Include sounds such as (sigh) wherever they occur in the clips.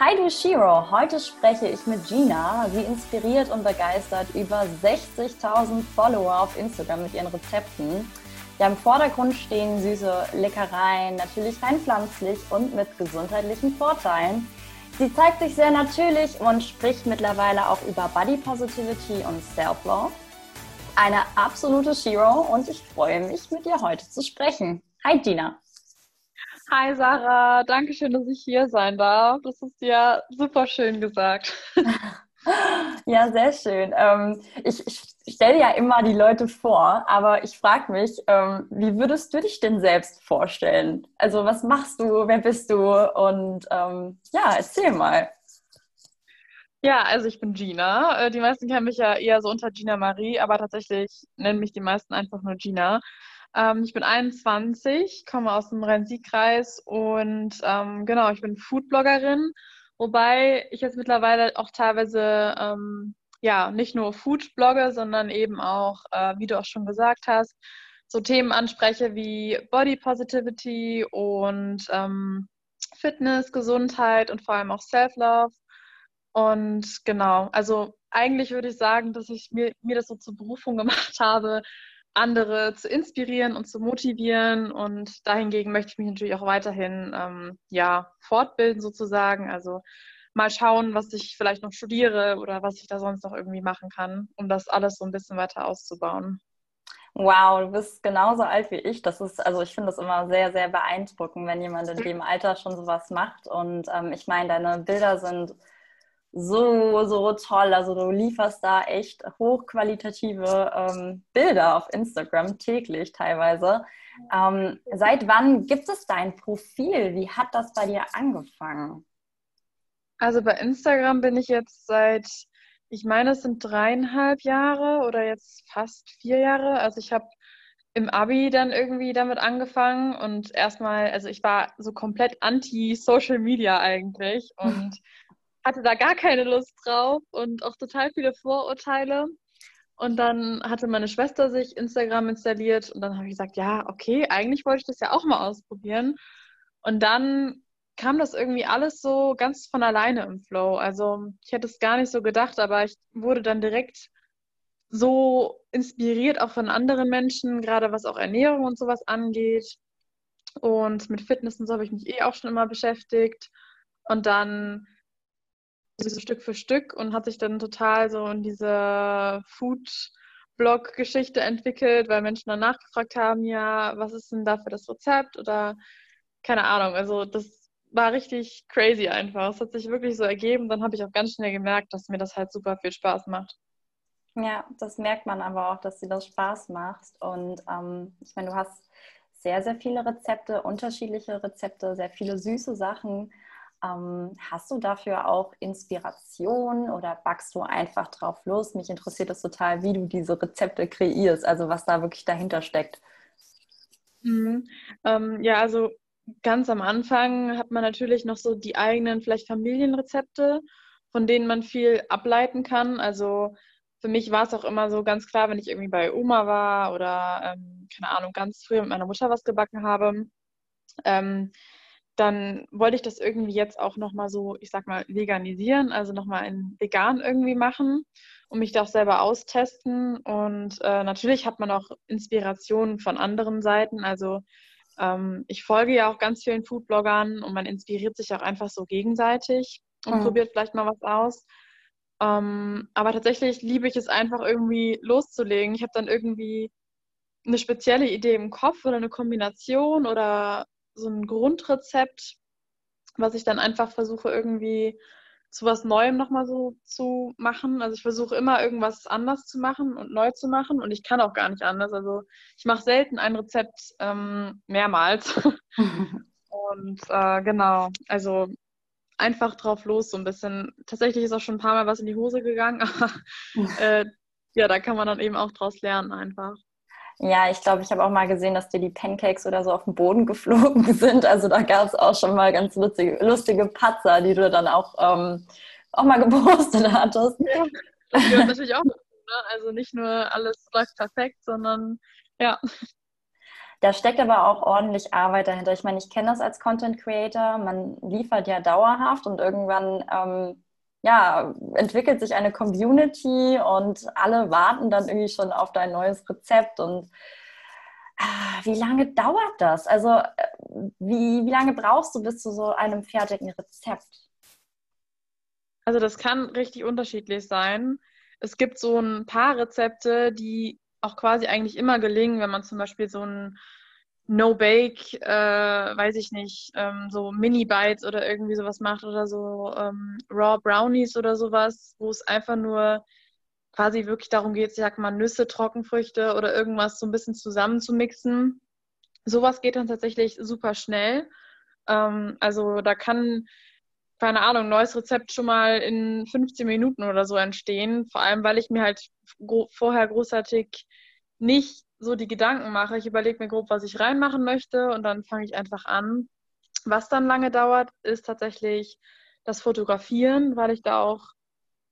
Hi du Shiro, heute spreche ich mit Gina. Sie inspiriert und begeistert über 60.000 Follower auf Instagram mit ihren Rezepten. Ja, im Vordergrund stehen süße Leckereien, natürlich rein pflanzlich und mit gesundheitlichen Vorteilen. Sie zeigt sich sehr natürlich und spricht mittlerweile auch über Body Positivity und Self-Love. Eine absolute Shiro und ich freue mich, mit ihr heute zu sprechen. Hi Gina. Hi Sarah, danke schön, dass ich hier sein darf. Das ist ja super schön gesagt. (laughs) Ja, sehr schön. Ähm, ich, ich stelle ja immer die Leute vor, aber ich frage mich, ähm, wie würdest du dich denn selbst vorstellen? Also was machst du, wer bist du und ähm, ja, erzähl mal. Ja, also ich bin Gina. Äh, die meisten kennen mich ja eher so unter Gina Marie, aber tatsächlich nennen mich die meisten einfach nur Gina. Ähm, ich bin 21, komme aus dem Rhein-Sieg-Kreis und ähm, genau, ich bin Foodbloggerin, wobei ich jetzt mittlerweile auch teilweise ähm, ja nicht nur Food blogge, sondern eben auch, äh, wie du auch schon gesagt hast, so Themen anspreche wie Body Positivity und ähm, Fitness, Gesundheit und vor allem auch Self-Love. Und genau, also eigentlich würde ich sagen, dass ich mir, mir das so zur Berufung (laughs) gemacht habe, andere zu inspirieren und zu motivieren. Und dahingegen möchte ich mich natürlich auch weiterhin ähm, ja, fortbilden sozusagen. Also mal schauen, was ich vielleicht noch studiere oder was ich da sonst noch irgendwie machen kann, um das alles so ein bisschen weiter auszubauen. Wow, du bist genauso alt wie ich. Das ist, also ich finde das immer sehr, sehr beeindruckend, wenn jemand in dem Alter schon sowas macht. Und ähm, ich meine, deine Bilder sind so, so toll. Also du lieferst da echt hochqualitative ähm, Bilder auf Instagram täglich teilweise. Ähm, seit wann gibt es dein Profil? Wie hat das bei dir angefangen? Also bei Instagram bin ich jetzt seit, ich meine, es sind dreieinhalb Jahre oder jetzt fast vier Jahre. Also ich habe im Abi dann irgendwie damit angefangen und erstmal, also ich war so komplett anti-Social Media eigentlich (laughs) und hatte da gar keine Lust drauf und auch total viele Vorurteile. Und dann hatte meine Schwester sich Instagram installiert und dann habe ich gesagt, ja, okay, eigentlich wollte ich das ja auch mal ausprobieren. Und dann kam das irgendwie alles so ganz von alleine im Flow. Also ich hätte es gar nicht so gedacht, aber ich wurde dann direkt so inspiriert auch von anderen Menschen, gerade was auch Ernährung und sowas angeht. Und mit Fitness und so habe ich mich eh auch schon immer beschäftigt. Und dann so Stück für Stück und hat sich dann total so in diese Food-Blog-Geschichte entwickelt, weil Menschen dann nachgefragt haben, ja, was ist denn da für das Rezept oder keine Ahnung. Also das war richtig crazy einfach. Es hat sich wirklich so ergeben. Dann habe ich auch ganz schnell gemerkt, dass mir das halt super viel Spaß macht. Ja, das merkt man aber auch, dass dir das Spaß macht. Und ähm, ich meine, du hast sehr, sehr viele Rezepte, unterschiedliche Rezepte, sehr viele süße Sachen. Ähm, hast du dafür auch Inspiration oder backst du einfach drauf los? Mich interessiert das total, wie du diese Rezepte kreierst, also was da wirklich dahinter steckt. Mhm. Ähm, ja, also ganz am Anfang hat man natürlich noch so die eigenen vielleicht Familienrezepte, von denen man viel ableiten kann. Also für mich war es auch immer so ganz klar, wenn ich irgendwie bei Oma war oder ähm, keine Ahnung, ganz früh mit meiner Mutter was gebacken habe. Ähm, dann wollte ich das irgendwie jetzt auch nochmal so, ich sag mal, veganisieren, also nochmal in vegan irgendwie machen und mich da auch selber austesten. Und äh, natürlich hat man auch Inspirationen von anderen Seiten. Also ähm, ich folge ja auch ganz vielen Foodbloggern und man inspiriert sich auch einfach so gegenseitig und mhm. probiert vielleicht mal was aus. Ähm, aber tatsächlich liebe ich es einfach irgendwie loszulegen. Ich habe dann irgendwie eine spezielle Idee im Kopf oder eine Kombination oder so ein Grundrezept, was ich dann einfach versuche irgendwie zu was Neuem nochmal so zu machen. Also ich versuche immer irgendwas anders zu machen und neu zu machen und ich kann auch gar nicht anders. Also ich mache selten ein Rezept ähm, mehrmals. (laughs) und äh, genau, also einfach drauf los, so ein bisschen. Tatsächlich ist auch schon ein paar Mal was in die Hose gegangen, aber (laughs) äh, ja, da kann man dann eben auch draus lernen einfach. Ja, ich glaube, ich habe auch mal gesehen, dass dir die Pancakes oder so auf den Boden geflogen (laughs) sind. Also da gab es auch schon mal ganz lustige, lustige Patzer, die du dann auch, ähm, auch mal (laughs) gepostet hattest. Ja, das gehört natürlich auch dazu. Ne? Also nicht nur alles läuft perfekt, sondern ja. Da steckt aber auch ordentlich Arbeit dahinter. Ich meine, ich kenne das als Content Creator. Man liefert ja dauerhaft und irgendwann ähm, ja, entwickelt sich eine Community und alle warten dann irgendwie schon auf dein neues Rezept. Und ah, wie lange dauert das? Also, äh, wie, wie lange brauchst du bis zu so einem fertigen Rezept? Also, das kann richtig unterschiedlich sein. Es gibt so ein paar Rezepte, die auch quasi eigentlich immer gelingen, wenn man zum Beispiel so ein No-Bake, äh, weiß ich nicht, ähm, so Mini-Bites oder irgendwie sowas macht oder so ähm, Raw Brownies oder sowas, wo es einfach nur quasi wirklich darum geht, ich sag mal, Nüsse, Trockenfrüchte oder irgendwas so ein bisschen zusammenzumixen. Sowas geht dann tatsächlich super schnell. Ähm, also da kann, keine Ahnung, neues Rezept schon mal in 15 Minuten oder so entstehen. Vor allem, weil ich mir halt vorher großartig nicht so die Gedanken mache. Ich überlege mir grob, was ich reinmachen möchte und dann fange ich einfach an. Was dann lange dauert, ist tatsächlich das Fotografieren, weil ich da auch,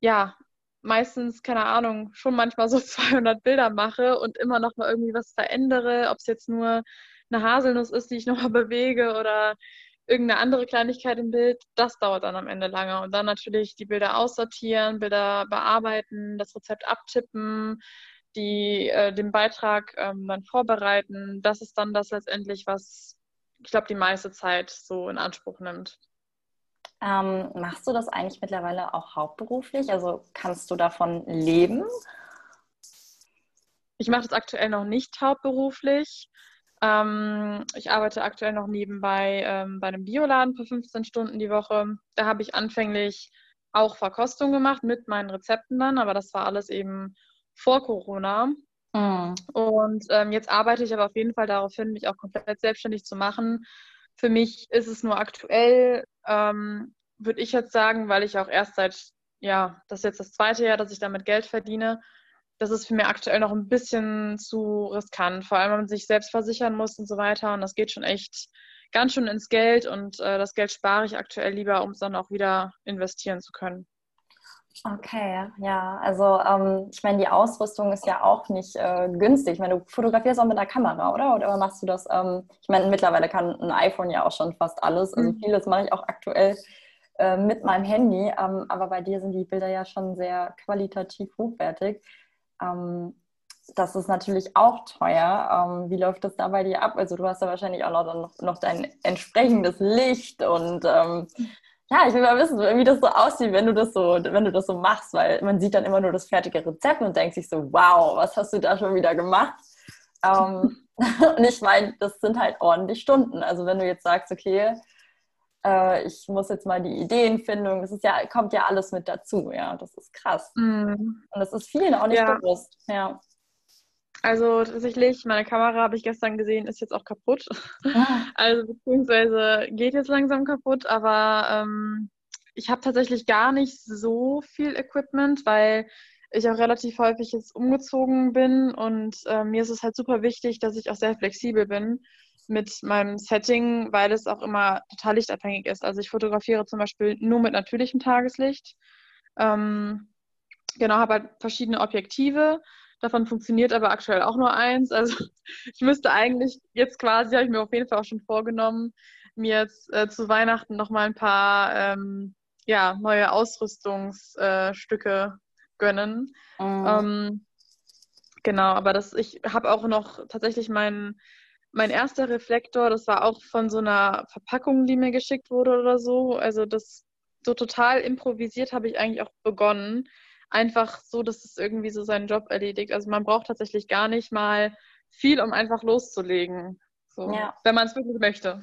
ja, meistens, keine Ahnung, schon manchmal so (laughs) 200 Bilder mache und immer noch mal irgendwie was verändere, ob es jetzt nur eine Haselnuss ist, die ich nochmal bewege oder irgendeine andere Kleinigkeit im Bild, das dauert dann am Ende lange. Und dann natürlich die Bilder aussortieren, Bilder bearbeiten, das Rezept abtippen, die äh, den Beitrag ähm, dann vorbereiten. Das ist dann das letztendlich, was ich glaube, die meiste Zeit so in Anspruch nimmt. Ähm, machst du das eigentlich mittlerweile auch hauptberuflich? Also kannst du davon leben? Ich mache das aktuell noch nicht hauptberuflich. Ähm, ich arbeite aktuell noch nebenbei ähm, bei einem Bioladen für 15 Stunden die Woche. Da habe ich anfänglich auch Verkostung gemacht mit meinen Rezepten dann, aber das war alles eben vor Corona. Mhm. Und ähm, jetzt arbeite ich aber auf jeden Fall darauf hin, mich auch komplett selbstständig zu machen. Für mich ist es nur aktuell, ähm, würde ich jetzt sagen, weil ich auch erst seit, ja, das ist jetzt das zweite Jahr, dass ich damit Geld verdiene. Das ist für mich aktuell noch ein bisschen zu riskant, vor allem wenn man sich selbst versichern muss und so weiter. Und das geht schon echt ganz schön ins Geld und äh, das Geld spare ich aktuell lieber, um es dann auch wieder investieren zu können. Okay, ja, also ähm, ich meine, die Ausrüstung ist ja auch nicht äh, günstig. Ich meine, du fotografierst auch mit einer Kamera, oder? Oder machst du das? Ähm, ich meine, mittlerweile kann ein iPhone ja auch schon fast alles. Also mhm. vieles mache ich auch aktuell äh, mit meinem Handy. Ähm, aber bei dir sind die Bilder ja schon sehr qualitativ hochwertig. Ähm, das ist natürlich auch teuer. Ähm, wie läuft das da bei dir ab? Also du hast ja wahrscheinlich auch noch, noch dein entsprechendes Licht und ähm, ja, ich will mal wissen, wie das so aussieht, wenn du das so, wenn du das so machst, weil man sieht dann immer nur das fertige Rezept und denkt sich so, wow, was hast du da schon wieder gemacht? Ähm, (laughs) und ich meine, das sind halt ordentlich Stunden. Also wenn du jetzt sagst, okay, äh, ich muss jetzt mal die Ideenfindung, das ist ja, kommt ja alles mit dazu, ja, das ist krass. Mm. Und das ist vielen auch nicht ja. bewusst, ja. Also tatsächlich, meine Kamera habe ich gestern gesehen, ist jetzt auch kaputt. Ah. (laughs) Also beziehungsweise geht jetzt langsam kaputt, aber ähm, ich habe tatsächlich gar nicht so viel Equipment, weil ich auch relativ häufig jetzt umgezogen bin und äh, mir ist es halt super wichtig, dass ich auch sehr flexibel bin mit meinem Setting, weil es auch immer total lichtabhängig ist. Also ich fotografiere zum Beispiel nur mit natürlichem Tageslicht. Ähm, genau, habe halt verschiedene Objektive Davon funktioniert aber aktuell auch nur eins. Also (laughs) ich müsste eigentlich jetzt quasi, habe ich mir auf jeden Fall auch schon vorgenommen, mir jetzt äh, zu Weihnachten nochmal ein paar ähm, ja, neue Ausrüstungsstücke äh, gönnen. Mhm. Ähm, genau, aber das, ich habe auch noch tatsächlich meinen mein erster Reflektor, das war auch von so einer Verpackung, die mir geschickt wurde oder so. Also das so total improvisiert habe ich eigentlich auch begonnen einfach so, dass es irgendwie so seinen Job erledigt. Also man braucht tatsächlich gar nicht mal viel, um einfach loszulegen. So, ja. Wenn man es wirklich möchte.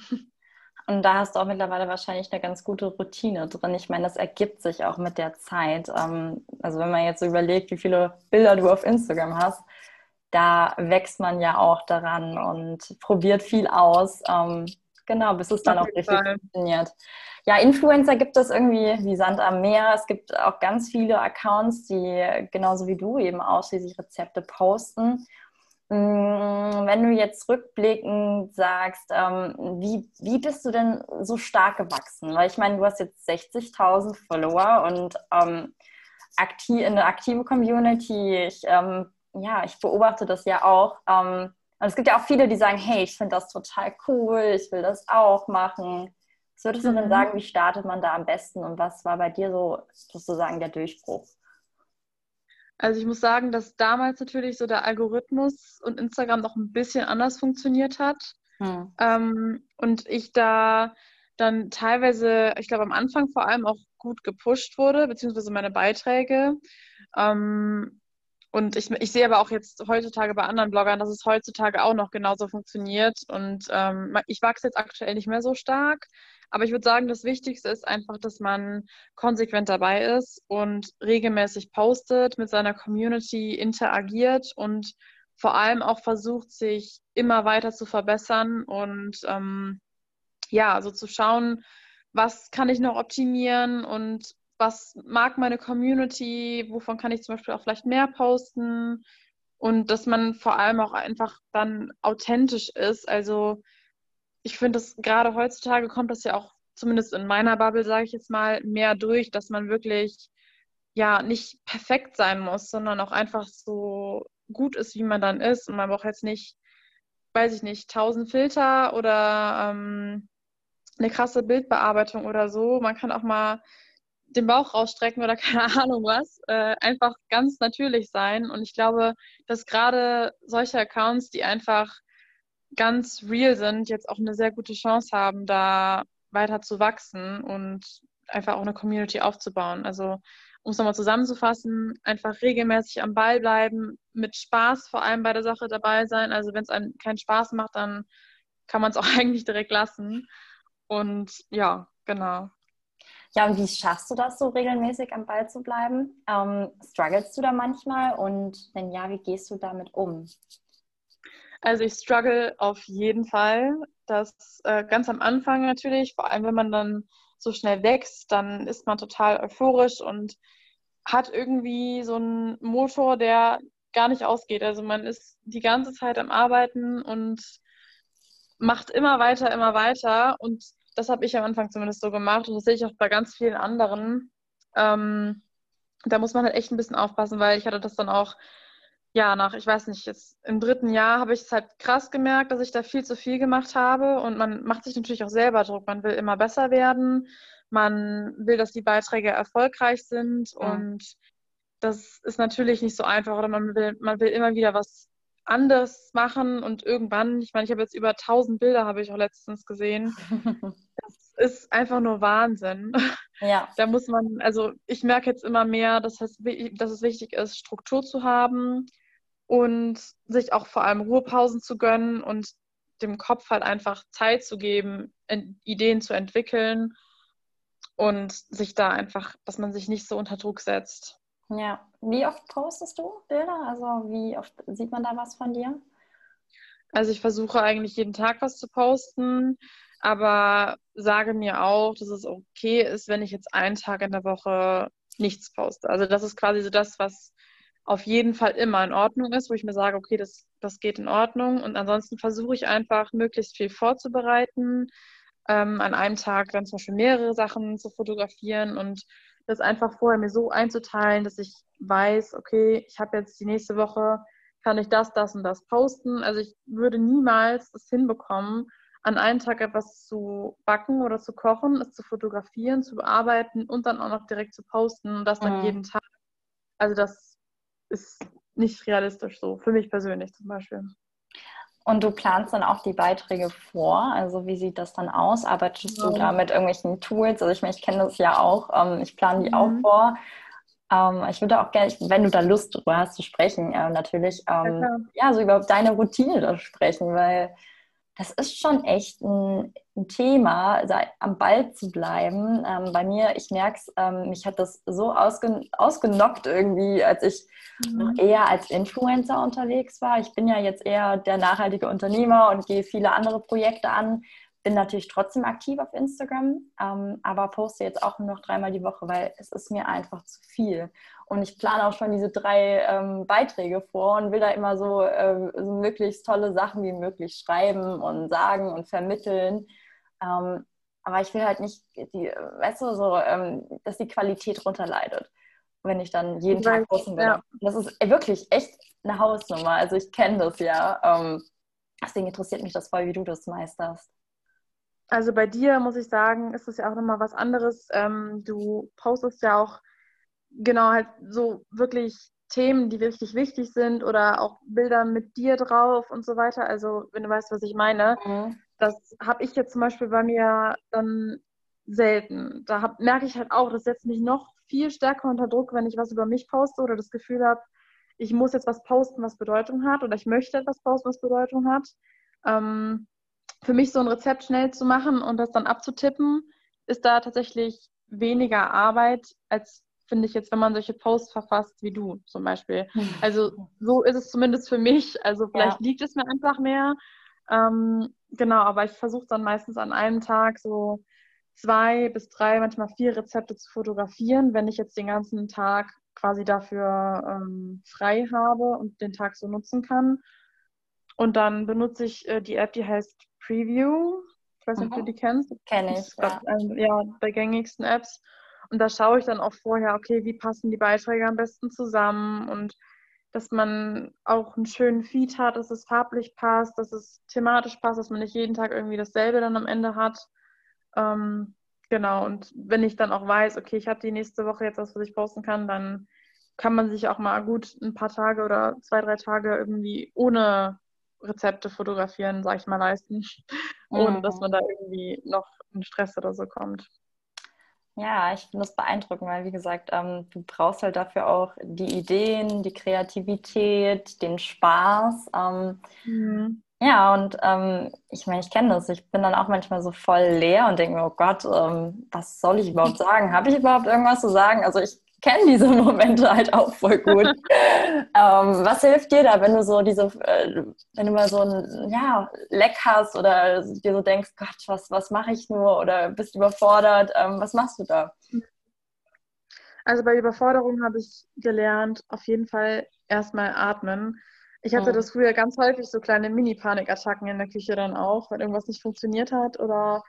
Und da hast du auch mittlerweile wahrscheinlich eine ganz gute Routine drin. Ich meine, das ergibt sich auch mit der Zeit. Ähm, also wenn man jetzt so überlegt, wie viele Bilder du auf Instagram hast, da wächst man ja auch daran und probiert viel aus. Ähm, genau, bis es dann auch richtig Fall. funktioniert. Ja, Influencer gibt es irgendwie wie Sand am Meer. Es gibt auch ganz viele Accounts, die genauso wie du eben ausschließlich Rezepte posten. Mm, wenn du jetzt rückblickend sagst, ähm, wie, wie bist du denn so stark gewachsen? Weil ich meine, du hast jetzt 60.000 Follower und ähm, aktiv, in der aktive Community. Ich, ähm, ja, ich beobachte das ja auch. Ähm, und es gibt ja auch viele, die sagen, hey, ich finde das total cool, ich will das auch machen. Was würdest du mhm. denn sagen, wie startet man da am besten und was war bei dir so sozusagen der Durchbruch? Also ich muss sagen, dass damals natürlich so der Algorithmus und Instagram noch ein bisschen anders funktioniert hat. Hm. Ähm, und ich da dann teilweise, ich glaube am Anfang vor allem auch gut gepusht wurde, beziehungsweise meine Beiträge. Ähm, und ich, ich sehe aber auch jetzt heutzutage bei anderen Bloggern, dass es heutzutage auch noch genauso funktioniert. Und ähm, ich wachse jetzt aktuell nicht mehr so stark. Aber ich würde sagen, das Wichtigste ist einfach, dass man konsequent dabei ist und regelmäßig postet, mit seiner Community interagiert und vor allem auch versucht, sich immer weiter zu verbessern und ähm, ja, so zu schauen, was kann ich noch optimieren und was mag meine Community, wovon kann ich zum Beispiel auch vielleicht mehr posten und dass man vor allem auch einfach dann authentisch ist. Also ich finde, dass gerade heutzutage kommt das ja auch, zumindest in meiner Bubble, sage ich jetzt mal, mehr durch, dass man wirklich ja nicht perfekt sein muss, sondern auch einfach so gut ist, wie man dann ist. Und man braucht jetzt nicht, weiß ich nicht, tausend Filter oder ähm, eine krasse Bildbearbeitung oder so. Man kann auch mal den Bauch rausstrecken oder (laughs) keine Ahnung was. Äh, einfach ganz natürlich sein. Und ich glaube, dass gerade solche Accounts, die einfach ganz real sind, jetzt auch eine sehr gute Chance haben, da weiter zu wachsen und einfach auch eine Community aufzubauen. Also um es nochmal zusammenzufassen, einfach regelmäßig am Ball bleiben, mit Spaß vor allem bei der Sache dabei sein. Also wenn es einem keinen Spaß macht, dann kann man es auch (laughs) eigentlich direkt lassen. Und ja, genau. Ja, und wie schaffst du das so regelmäßig am Ball zu bleiben? Ähm, strugglest du da manchmal und wenn ja, wie gehst du damit um? Also ich struggle auf jeden Fall. Das äh, ganz am Anfang natürlich, vor allem wenn man dann so schnell wächst, dann ist man total euphorisch und hat irgendwie so einen Motor, der gar nicht ausgeht. Also man ist die ganze Zeit am Arbeiten und macht immer weiter, immer weiter. Und das habe ich am Anfang zumindest so gemacht und das sehe ich auch bei ganz vielen anderen. Ähm, da muss man halt echt ein bisschen aufpassen, weil ich hatte das dann auch, ja, nach, ich weiß nicht, jetzt im dritten Jahr habe ich es halt krass gemerkt, dass ich da viel zu viel gemacht habe und man macht sich natürlich auch selber Druck. Man will immer besser werden, man will, dass die Beiträge erfolgreich sind ja. und das ist natürlich nicht so einfach oder man will, man will immer wieder was anders machen und irgendwann, ich meine, ich habe jetzt über 1000 Bilder, habe ich auch letztens gesehen. (laughs) Das ist einfach nur Wahnsinn. Ja. (laughs) Da muss man, also ich merke jetzt immer mehr, dass es, dass es wichtig ist, Struktur zu haben und sich auch vor allem Ruhepausen zu gönnen und dem Kopf halt einfach Zeit zu geben, Ideen zu entwickeln und sich da einfach, dass man sich nicht so unter Druck setzt. Ja, wie oft postest du Bilder? Also wie oft sieht man da was von dir? Also ich versuche eigentlich jeden Tag was zu posten, aber sage mir auch, dass es okay ist, wenn ich jetzt einen Tag in der Woche nichts poste. Also das ist quasi so das, was auf jeden Fall immer in Ordnung ist, wo ich mir sage, okay, das, das geht in Ordnung. Und ansonsten versuche ich einfach, möglichst viel vorzubereiten, ähm, an einem Tag dann zum Beispiel mehrere Sachen zu fotografieren und das einfach vorher mir so einzuteilen, dass ich weiß, okay, ich habe jetzt die nächste Woche, kann ich das, das und das posten. Also ich würde niemals es hinbekommen, an einem Tag etwas zu backen oder zu kochen, es zu fotografieren, zu bearbeiten und dann auch noch direkt zu posten und das dann mhm. jeden Tag. Also das ist nicht realistisch so, für mich persönlich zum Beispiel. Und du planst dann auch die Beiträge vor. Also wie sieht das dann aus? Arbeitest ja. du da mit irgendwelchen Tools? Also ich meine, ich kenne das ja auch. Ähm, ich plane die mhm. auch vor. Ähm, ich würde auch gerne, wenn du da Lust drüber hast zu sprechen, äh, natürlich, ähm, ja, ja, so über deine Routine da sprechen, weil das ist schon echt ein, ein Thema, am Ball zu bleiben. Ähm, bei mir, ich merke es, ähm, mich hat das so ausgen ausgenockt irgendwie, als ich mhm. noch eher als Influencer unterwegs war. Ich bin ja jetzt eher der nachhaltige Unternehmer und gehe viele andere Projekte an. Bin natürlich trotzdem aktiv auf Instagram, ähm, aber poste jetzt auch nur noch dreimal die Woche, weil es ist mir einfach zu viel. Und ich plane auch schon diese drei ähm, Beiträge vor und will da immer so, äh, so, möglichst tolle Sachen wie möglich schreiben und sagen und vermitteln. Ähm, aber ich will halt nicht, die, weißt du, so, ähm, dass die Qualität runterleidet, wenn ich dann jeden ich Tag posten will. Ja. Das ist wirklich echt eine Hausnummer. Also ich kenne das ja. Ähm, deswegen interessiert mich das voll, wie du das meisterst. Also bei dir muss ich sagen, ist es ja auch nochmal was anderes. Ähm, du postest ja auch genau halt so wirklich Themen, die wirklich wichtig sind oder auch Bilder mit dir drauf und so weiter. Also wenn du weißt, was ich meine. Mhm. Das habe ich jetzt zum Beispiel bei mir dann selten. Da hab, merke ich halt auch, das setzt mich noch viel stärker unter Druck, wenn ich was über mich poste oder das Gefühl habe, ich muss jetzt was posten, was Bedeutung hat oder ich möchte etwas posten, was Bedeutung hat. Ähm, für mich so ein Rezept schnell zu machen und das dann abzutippen, ist da tatsächlich weniger Arbeit, als finde ich jetzt, wenn man solche Posts verfasst wie du zum Beispiel. Also so ist es zumindest für mich. Also vielleicht ja. liegt es mir einfach mehr. Ähm, genau, aber ich versuche dann meistens an einem Tag so zwei bis drei, manchmal vier Rezepte zu fotografieren, wenn ich jetzt den ganzen Tag quasi dafür ähm, frei habe und den Tag so nutzen kann. Und dann benutze ich äh, die App, die heißt Preview. Ich weiß nicht, ob du mhm. die kennst. Kenne ich. Ja. Ein, ja, bei gängigsten Apps. Und da schaue ich dann auch vorher, okay, wie passen die Beiträge am besten zusammen und dass man auch einen schönen Feed hat, dass es farblich passt, dass es thematisch passt, dass man nicht jeden Tag irgendwie dasselbe dann am Ende hat. Ähm, genau, und wenn ich dann auch weiß, okay, ich habe die nächste Woche jetzt was, was ich posten kann, dann kann man sich auch mal gut ein paar Tage oder zwei, drei Tage irgendwie ohne Rezepte fotografieren, sag ich mal, leisten, (laughs) ohne dass mhm. man da irgendwie noch in Stress oder so kommt. Ja, ich finde das beeindruckend, weil wie gesagt, ähm, du brauchst halt dafür auch die Ideen, die Kreativität, den Spaß. Ähm, mhm. Ja, und ähm, ich meine, ich kenne das. Ich bin dann auch manchmal so voll leer und denke mir, oh Gott, ähm, was soll ich überhaupt (laughs) sagen? Habe ich überhaupt irgendwas zu sagen? Also ich kenne diese Momente halt auch voll gut. (laughs) ähm, was hilft dir da, wenn du so diese, äh, wenn du mal so ein ja, Leck hast oder dir so denkst, Gott, was, was mache ich nur oder bist überfordert? Ähm, was machst du da? Also bei Überforderung habe ich gelernt, auf jeden Fall erstmal atmen. Ich hatte mhm. das früher ganz häufig, so kleine Mini-Panikattacken in der Küche dann auch, wenn irgendwas nicht funktioniert hat oder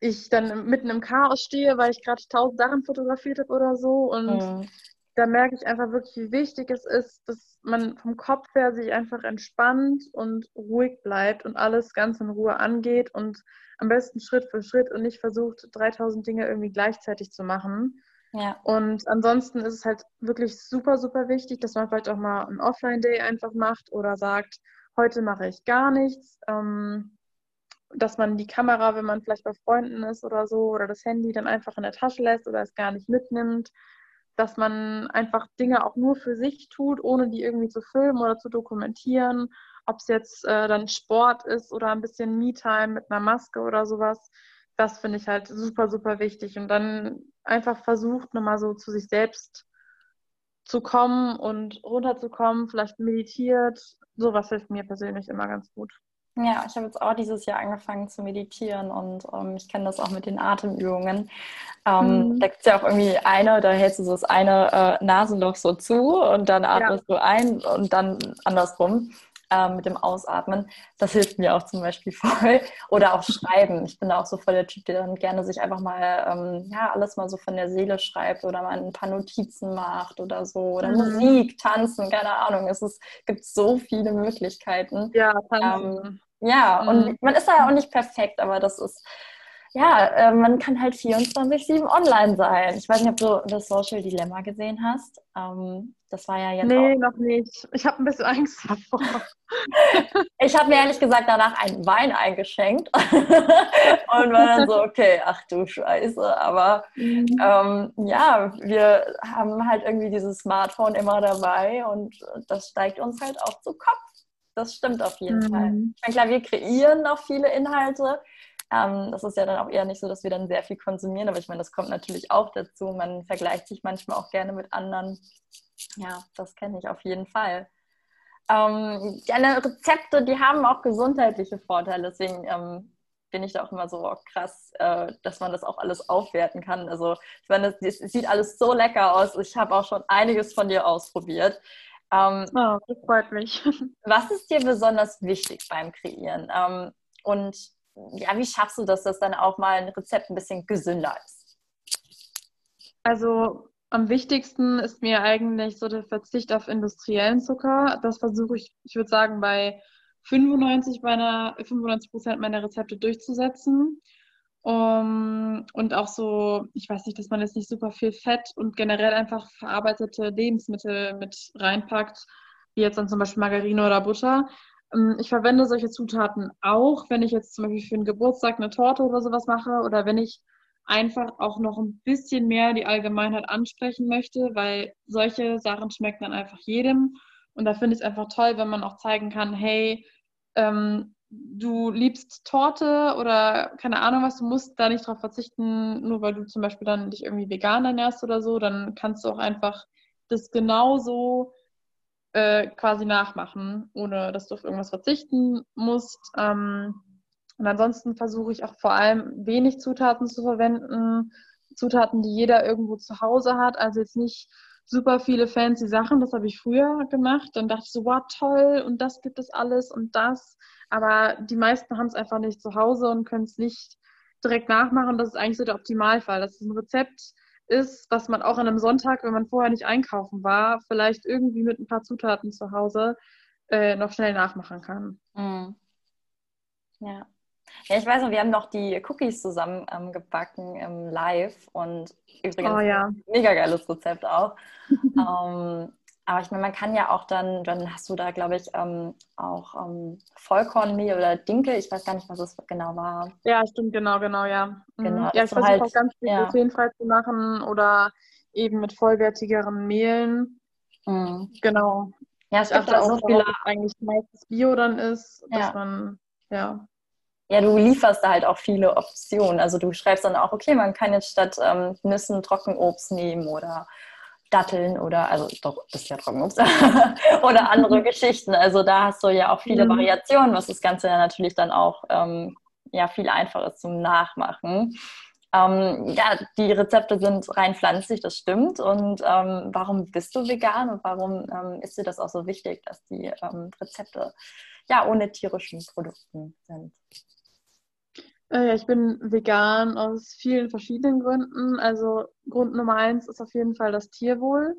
ich dann mitten im Chaos stehe, weil ich gerade tausend Sachen fotografiert habe oder so. Und mhm. da merke ich einfach wirklich, wie wichtig es ist, dass man vom Kopf her sich einfach entspannt und ruhig bleibt und alles ganz in Ruhe angeht und am besten Schritt für Schritt und nicht versucht, 3000 Dinge irgendwie gleichzeitig zu machen. Ja. Und ansonsten ist es halt wirklich super, super wichtig, dass man vielleicht auch mal einen Offline-Day einfach macht oder sagt, heute mache ich gar nichts. Ähm, dass man die Kamera, wenn man vielleicht bei Freunden ist oder so, oder das Handy dann einfach in der Tasche lässt oder es gar nicht mitnimmt, dass man einfach Dinge auch nur für sich tut, ohne die irgendwie zu filmen oder zu dokumentieren, ob es jetzt äh, dann Sport ist oder ein bisschen Me-Time mit einer Maske oder sowas. Das finde ich halt super, super wichtig. Und dann einfach versucht, nochmal so zu sich selbst zu kommen und runterzukommen, vielleicht meditiert. Sowas hilft mir persönlich immer ganz gut. Ja, ich habe jetzt auch dieses Jahr angefangen zu meditieren und ähm, ich kenne das auch mit den Atemübungen. Ähm, mhm. Da gibt es ja auch irgendwie eine, da hältst du so das eine äh, Nasenloch so zu und dann atmest ja. du ein und dann andersrum äh, mit dem Ausatmen. Das hilft mir auch zum Beispiel (laughs) voll. Oder auch Schreiben. Ich bin da auch so voll der Typ, der dann gerne sich einfach mal ähm, ja, alles mal so von der Seele schreibt oder mal ein paar Notizen macht oder so. Oder mhm. Musik, Tanzen, keine Ahnung. Es ist, gibt so viele Möglichkeiten. Ja, tanzen. Ähm, ja, und mhm. man ist da ja auch nicht perfekt, aber das ist, ja, äh, man kann halt 24-7 online sein. Ich weiß nicht, ob du das Social Dilemma gesehen hast. Ähm, das war ja jetzt. Nee, auch... noch nicht. Ich habe ein bisschen Angst davor. (laughs) ich habe mir ehrlich gesagt danach einen Wein eingeschenkt (laughs) und war dann so, okay, ach du Scheiße. Aber mhm. ähm, ja, wir haben halt irgendwie dieses Smartphone immer dabei und das steigt uns halt auch zu Kopf. Das stimmt auf jeden mhm. Fall. Ich meine, klar, wir kreieren noch viele Inhalte. Ähm, das ist ja dann auch eher nicht so, dass wir dann sehr viel konsumieren, aber ich meine, das kommt natürlich auch dazu. Man vergleicht sich manchmal auch gerne mit anderen. Ja, das kenne ich auf jeden Fall. Ähm, deine Rezepte, die haben auch gesundheitliche Vorteile, deswegen ähm, bin ich da auch immer so oh, krass, äh, dass man das auch alles aufwerten kann. Also ich meine, es sieht alles so lecker aus. Ich habe auch schon einiges von dir ausprobiert. Ähm, oh, das freut mich. (laughs) Was ist dir besonders wichtig beim Kreieren? Ähm, und ja, wie schaffst du das, dass dann auch mal ein Rezept ein bisschen gesünder ist? Also am wichtigsten ist mir eigentlich so der Verzicht auf industriellen Zucker. Das versuche ich, ich würde sagen, bei 95 meiner 95 Prozent meiner Rezepte durchzusetzen. Um, und auch so, ich weiß nicht, dass man jetzt nicht super viel Fett und generell einfach verarbeitete Lebensmittel mit reinpackt, wie jetzt dann zum Beispiel Margarine oder Butter. Um, ich verwende solche Zutaten auch, wenn ich jetzt zum Beispiel für einen Geburtstag eine Torte oder sowas mache oder wenn ich einfach auch noch ein bisschen mehr die Allgemeinheit ansprechen möchte, weil solche Sachen schmecken dann einfach jedem. Und da finde ich es einfach toll, wenn man auch zeigen kann, hey, ähm, du liebst Torte oder keine Ahnung was, du musst da nicht drauf verzichten, nur weil du zum Beispiel dann dich irgendwie vegan ernährst oder so, dann kannst du auch einfach das genauso äh, quasi nachmachen, ohne dass du auf irgendwas verzichten musst. Ähm, und ansonsten versuche ich auch vor allem wenig Zutaten zu verwenden, Zutaten, die jeder irgendwo zu Hause hat, also jetzt nicht super viele fancy Sachen, das habe ich früher gemacht. Dann dachte ich so, wow, toll, und das gibt es alles und das. Aber die meisten haben es einfach nicht zu Hause und können es nicht direkt nachmachen. Das ist eigentlich so der Optimalfall, dass es ein Rezept ist, was man auch an einem Sonntag, wenn man vorher nicht einkaufen war, vielleicht irgendwie mit ein paar Zutaten zu Hause äh, noch schnell nachmachen kann. Mhm. Ja. Ja, ich weiß noch, wir haben noch die Cookies zusammen ähm, gebacken im Live und übrigens oh, ja. ein mega geiles Rezept auch. (laughs) ähm, aber ich meine, man kann ja auch dann, dann hast du da, glaube ich, ähm, auch ähm, Vollkornmehl oder Dinkel. Ich weiß gar nicht, was es genau war. Ja, stimmt, genau, genau, ja. Mhm. Genau, ja, ich versuche halt, auch ganz viel ja. glutenfrei zu machen oder eben mit vollwertigeren Mehlen. Mhm. Genau. Ja, es gibt auch so viele. Eigentlich meistens Bio dann ist, dass ja. man, ja ja, du lieferst da halt auch viele Optionen. Also du schreibst dann auch, okay, man kann jetzt statt ähm, Nüssen Trockenobst nehmen oder Datteln oder, also doch, das ist ja Trockenobst, (laughs) oder andere. (laughs) Geschichten. Also da hast du ja auch viele mhm. Variationen, was das Ganze ja natürlich dann auch ähm, ja, viel einfacher ist zum Nachmachen. Ähm, ja, die Rezepte sind rein pflanzlich, das stimmt. Und ähm, warum bist du vegan und warum ähm, ist dir das auch so wichtig, dass die ähm, Rezepte ja ohne tierischen Produkten sind? Äh, ich bin vegan aus vielen verschiedenen Gründen. Also Grund Nummer eins ist auf jeden Fall das Tierwohl.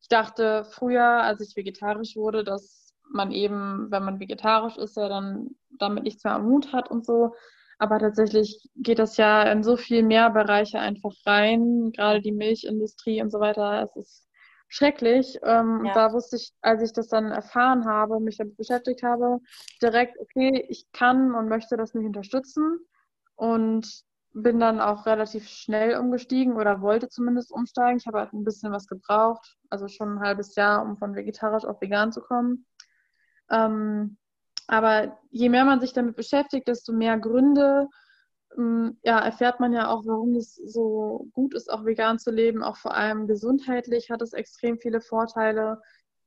Ich dachte früher, als ich vegetarisch wurde, dass man eben, wenn man vegetarisch ist, ja dann damit nichts mehr am Mut hat und so. Aber tatsächlich geht das ja in so viel mehr Bereiche einfach rein, gerade die Milchindustrie und so weiter. Es ist schrecklich. Ähm, ja. Da wusste ich, als ich das dann erfahren habe, mich damit beschäftigt habe, direkt, okay, ich kann und möchte das nicht unterstützen und bin dann auch relativ schnell umgestiegen oder wollte zumindest umsteigen. Ich habe halt ein bisschen was gebraucht, also schon ein halbes Jahr, um von vegetarisch auf vegan zu kommen. Ähm, aber je mehr man sich damit beschäftigt, desto mehr Gründe ähm, ja, erfährt man ja auch, warum es so gut ist, auch vegan zu leben. Auch vor allem gesundheitlich hat es extrem viele Vorteile.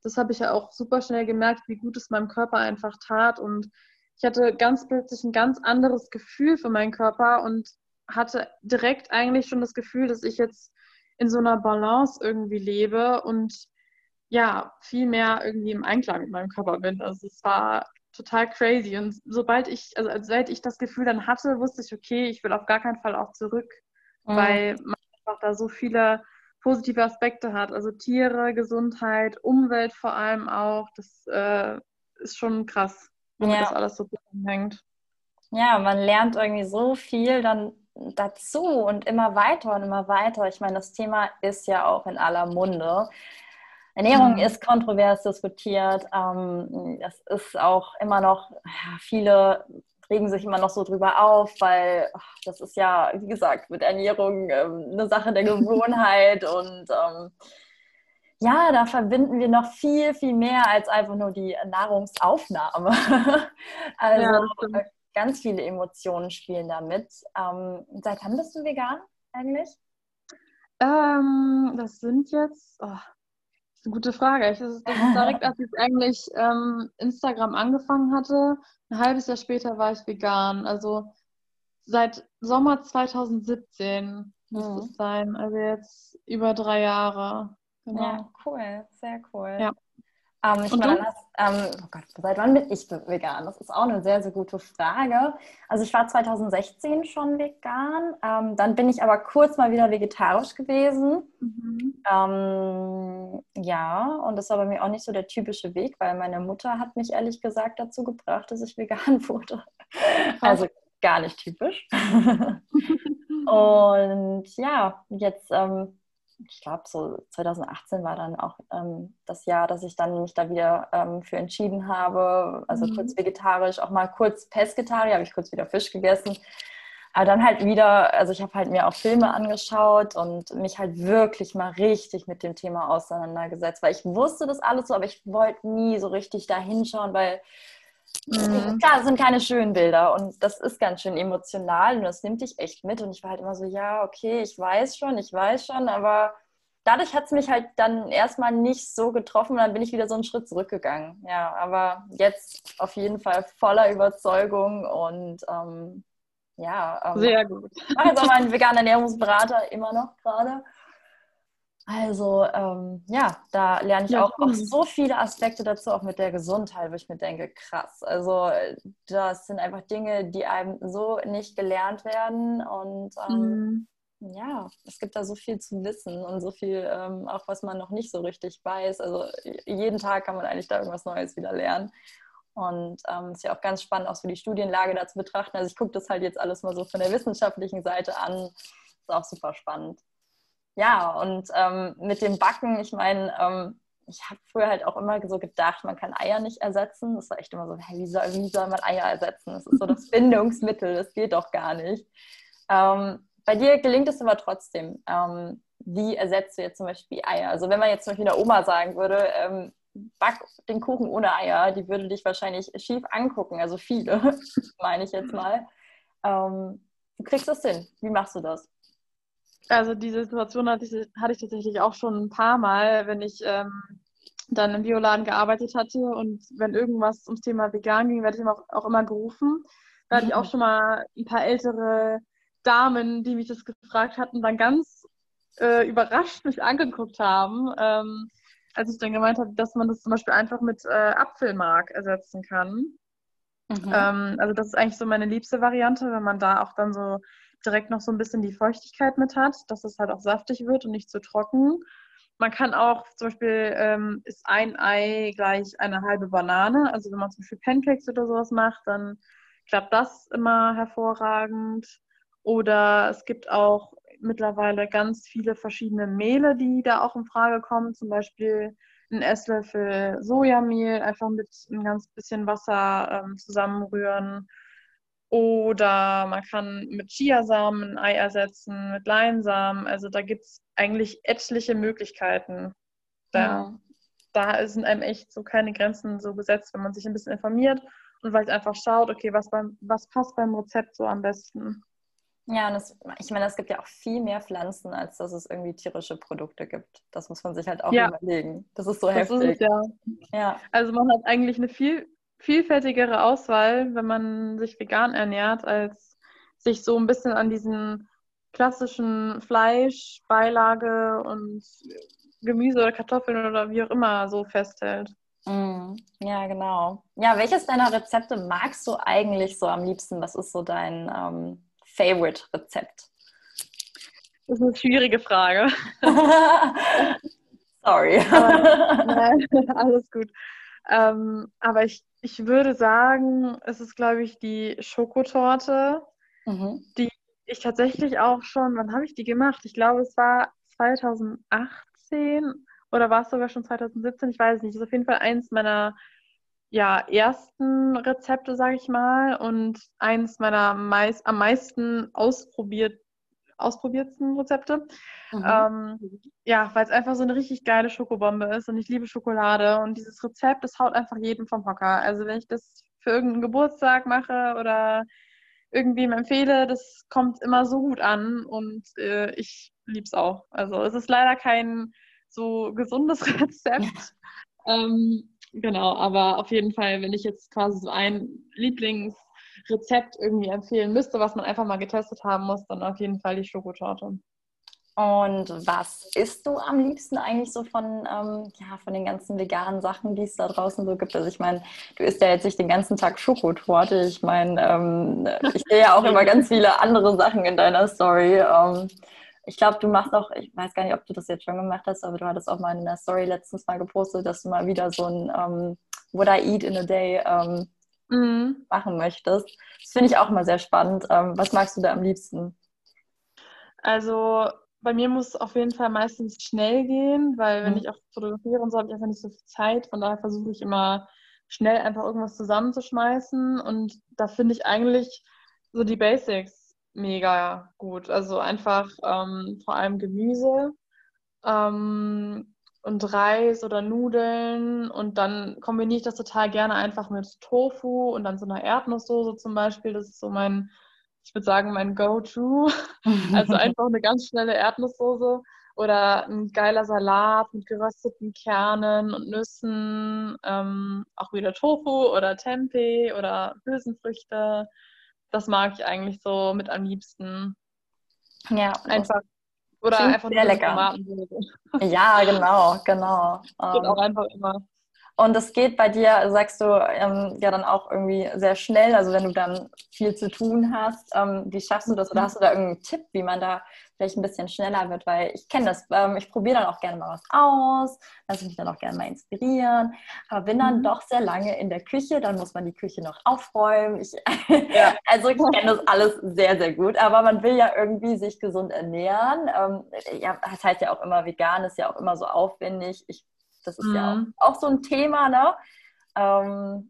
Das habe ich ja auch super schnell gemerkt, wie gut es meinem Körper einfach tat und ich hatte ganz plötzlich ein ganz anderes Gefühl für meinen Körper und hatte direkt eigentlich schon das Gefühl, dass ich jetzt in so einer Balance irgendwie lebe und ja, viel mehr irgendwie im Einklang mit meinem Körper bin. Also es war total crazy. Und sobald ich, also seit ich das Gefühl dann hatte, wusste ich, okay, ich will auf gar keinen Fall auch zurück, mhm. weil man einfach da so viele positive Aspekte hat. Also Tiere, Gesundheit, Umwelt vor allem auch. Das äh, ist schon krass womit ja. das alles so zusammenhängt. Ja, man lernt irgendwie so viel dann dazu und immer weiter und immer weiter. Ich meine, das Thema ist ja auch in aller Munde. Ernährung mhm. ist kontrovers diskutiert. Ähm, das ist auch immer noch, viele regen sich immer noch so drüber auf, weil ach, das ist ja, wie gesagt, mit Ernährung ähm, eine Sache der (laughs) Gewohnheit und ähm, ja, da verbinden wir noch viel, viel mehr als einfach nur die Nahrungsaufnahme. (laughs) also ja, ganz viele Emotionen spielen damit. Ähm, seit wann bist du vegan eigentlich? Ähm, das sind jetzt, oh, das ist eine gute Frage. Ich, das, ist, das ist direkt, als ich eigentlich ähm, Instagram angefangen hatte. Ein halbes Jahr später war ich vegan. Also seit Sommer 2017 müsste mhm. es sein. Also jetzt über drei Jahre. Genau. Ja, cool, sehr cool. Ja. Ähm, ich meine, ähm, oh Gott, seit wann bin ich vegan? Das ist auch eine sehr, sehr gute Frage. Also ich war 2016 schon vegan, ähm, dann bin ich aber kurz mal wieder vegetarisch gewesen. Mhm. Ähm, ja, und das war bei mir auch nicht so der typische Weg, weil meine Mutter hat mich ehrlich gesagt dazu gebracht, dass ich vegan (laughs) wurde. Also gar nicht typisch. (laughs) und ja, jetzt ähm, ich glaube, so 2018 war dann auch ähm, das Jahr, dass ich dann mich da wieder ähm, für entschieden habe. Also mhm. kurz vegetarisch, auch mal kurz Pesketarier, habe ich kurz wieder Fisch gegessen. Aber dann halt wieder, also ich habe halt mir auch Filme angeschaut und mich halt wirklich mal richtig mit dem Thema auseinandergesetzt, weil ich wusste das alles so, aber ich wollte nie so richtig da hinschauen, weil Mhm. Klar, das sind keine schönen Bilder und das ist ganz schön emotional und das nimmt dich echt mit. Und ich war halt immer so, ja, okay, ich weiß schon, ich weiß schon, aber dadurch hat es mich halt dann erstmal nicht so getroffen und dann bin ich wieder so einen Schritt zurückgegangen. Ja, aber jetzt auf jeden Fall voller Überzeugung und ähm, ja. Ähm, Sehr gut. Ich mache jetzt auch meinen veganen Ernährungsberater immer noch gerade. Also ähm, ja, da lerne ich ja, auch, auch, so viele Aspekte dazu, auch mit der Gesundheit, wo ich mir denke, krass. Also das sind einfach Dinge, die einem so nicht gelernt werden. Und ähm, mhm. ja, es gibt da so viel zu wissen und so viel, ähm, auch was man noch nicht so richtig weiß. Also jeden Tag kann man eigentlich da irgendwas Neues wieder lernen. Und ähm, ist ja auch ganz spannend, auch so die Studienlage da zu betrachten. Also ich gucke das halt jetzt alles mal so von der wissenschaftlichen Seite an. Ist auch super spannend ja, und ähm, mit dem Backen, ich meine, ähm, ich habe früher halt auch immer so gedacht, man kann Eier nicht ersetzen. Das war echt immer so, hey, wie soll, wie soll man Eier ersetzen? Das ist so das (laughs) Bindungsmittel, das geht doch gar nicht. Ähm, bei dir gelingt es aber trotzdem. Ähm, wie ersetzt du jetzt zum Beispiel Eier? Also wenn man jetzt zum Beispiel der Oma sagen würde, ähm, back den Kuchen ohne Eier, die würde dich wahrscheinlich schief angucken. Also viele, (laughs) meine ich jetzt mal. Ähm, du kriegst das hin. Wie machst du das? Also diese Situation hatte ich, hatte ich tatsächlich auch schon ein paar Mal, wenn ich ähm, dann im Bioladen gearbeitet hatte und wenn irgendwas ums Thema vegan ging, werde ich auch, auch immer gerufen. Da hatte ich auch mhm. schon mal ein paar ältere Damen, die mich das gefragt hatten, dann ganz äh, überrascht mich angeguckt haben, ähm, als ich dann gemeint habe, dass man das zum Beispiel einfach mit äh, Apfelmark ersetzen kann. Mhm. Ähm, also das ist eigentlich so meine liebste Variante, wenn man da auch dann so direkt noch so ein bisschen die Feuchtigkeit mit hat, dass es halt auch saftig wird und nicht zu trocken. Man kann auch zum Beispiel, ähm, ist ein Ei gleich eine halbe Banane. Also wenn man zum Beispiel Pancakes oder sowas macht, dann klappt das immer hervorragend. Oder es gibt auch mittlerweile ganz viele verschiedene Mehle, die da auch in Frage kommen. Zum Beispiel ein Esslöffel Sojamehl einfach mit ein ganz bisschen Wasser ähm, zusammenrühren oder man kann mit Chiasamen ein Ei ersetzen, mit Leinsamen. Also da gibt es eigentlich etliche Möglichkeiten. Da, ja. da sind einem echt so keine Grenzen so gesetzt, wenn man sich ein bisschen informiert und vielleicht einfach schaut, okay, was, beim, was passt beim Rezept so am besten. Ja, und das, ich meine, es gibt ja auch viel mehr Pflanzen, als dass es irgendwie tierische Produkte gibt. Das muss man sich halt auch ja. überlegen. Das ist so das heftig. Ist ja. ja. Also man hat eigentlich eine viel vielfältigere Auswahl, wenn man sich vegan ernährt, als sich so ein bisschen an diesen klassischen Fleisch, Beilage und Gemüse oder Kartoffeln oder wie auch immer so festhält. Mm, ja, genau. Ja, welches deiner Rezepte magst du eigentlich so am liebsten? Was ist so dein ähm, Favorite-Rezept? Das ist eine schwierige Frage. (laughs) Sorry. Aber, (laughs) nein, (laughs) alles gut. Ähm, aber ich ich würde sagen, es ist, glaube ich, die Schokotorte, mhm. die ich tatsächlich auch schon, wann habe ich die gemacht? Ich glaube, es war 2018 oder war es sogar schon 2017, ich weiß nicht. Das ist auf jeden Fall eins meiner ja, ersten Rezepte, sage ich mal, und eins meiner meist, am meisten ausprobiert, ausprobierten Rezepte. Mhm. Ähm, ja, weil es einfach so eine richtig geile Schokobombe ist und ich liebe Schokolade und dieses Rezept, das haut einfach jeden vom Hocker. Also wenn ich das für irgendeinen Geburtstag mache oder irgendwem empfehle, das kommt immer so gut an und äh, ich liebe es auch. Also es ist leider kein so gesundes (laughs) Rezept. Ähm, genau, aber auf jeden Fall, wenn ich jetzt quasi so ein Lieblings Rezept irgendwie empfehlen müsste, was man einfach mal getestet haben muss, dann auf jeden Fall die Schokotorte. Und was isst du am liebsten eigentlich so von, ähm, ja, von den ganzen veganen Sachen, die es da draußen so gibt? Also ich meine, du isst ja jetzt nicht den ganzen Tag Schokotorte. Ich meine, ähm, ich sehe ja auch (laughs) immer ganz viele andere Sachen in deiner Story. Ähm, ich glaube, du machst auch, ich weiß gar nicht, ob du das jetzt schon gemacht hast, aber du hattest auch mal in der Story letztens mal gepostet, dass du mal wieder so ein ähm, What I Eat in a Day ähm, mhm. machen möchtest. Das finde ich auch immer sehr spannend. Ähm, was magst du da am liebsten? Also bei mir muss es auf jeden Fall meistens schnell gehen, weil wenn mhm. ich auch fotografiere und so, habe ich einfach nicht so viel Zeit. Von daher versuche ich immer schnell einfach irgendwas zusammenzuschmeißen. Und da finde ich eigentlich so die Basics mega gut. Also einfach ähm, vor allem Gemüse ähm, und Reis oder Nudeln. Und dann kombiniere ich das total gerne einfach mit Tofu und dann so einer Erdnusssoße zum Beispiel. Das ist so mein ich würde sagen, mein Go-To. (laughs) Also einfach eine ganz schnelle Erdnusssoße oder ein geiler Salat mit gerösteten Kernen und Nüssen, ähm, auch wieder Tofu oder Tempeh oder Hülsenfrüchte. Das mag ich eigentlich so mit am liebsten. Ja, einfach. Oder einfach sehr lecker. Ja, genau, genau. (laughs) Geht auch ähm, einfach immer. Und es geht bei dir, sagst du, ähm, ja dann auch irgendwie sehr schnell, also wenn du dann viel zu tun hast. Ähm, wie schaffst du das? Oder hast du da irgendeinen Tipp, wie man da vielleicht ein bisschen schneller wird? Weil ich kenne das, ähm, ich probiere dann auch gerne mal was aus, lasse mich dann auch gerne mal inspirieren, aber bin dann mhm. doch sehr lange in der Küche, dann muss man die Küche noch aufräumen. Ich, ja. (laughs) also ich kenne das alles sehr, sehr gut, aber man will ja irgendwie sich gesund ernähren. Ähm, ja, das heißt ja auch immer, vegan ist ja auch immer so aufwendig. Ich das ist mhm. ja auch, auch, so ein Thema, ne? Ähm,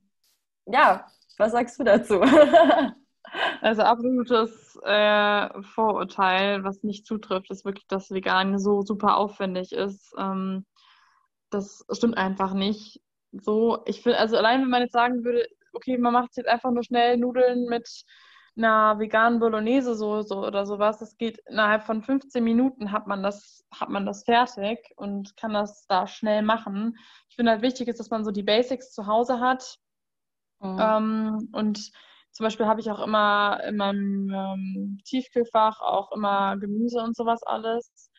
ja, was sagst du dazu? (laughs) also absolutes äh, Vorurteil, was nicht zutrifft, ist wirklich, dass Vegan so super aufwendig ist. Ähm, das stimmt einfach nicht. So, ich finde, also allein wenn man jetzt sagen würde, okay, man macht jetzt einfach nur schnell Nudeln mit einer veganen Bolognese-Soße oder sowas, das geht innerhalb von 15 Minuten hat man das, hat man das fertig und kann das da schnell machen. Ich finde halt wichtig ist, dass man so die Basics zu Hause hat. Mhm. Ähm, und zum Beispiel habe ich auch immer in meinem ähm, Tiefkühlfach auch immer Gemüse und sowas alles,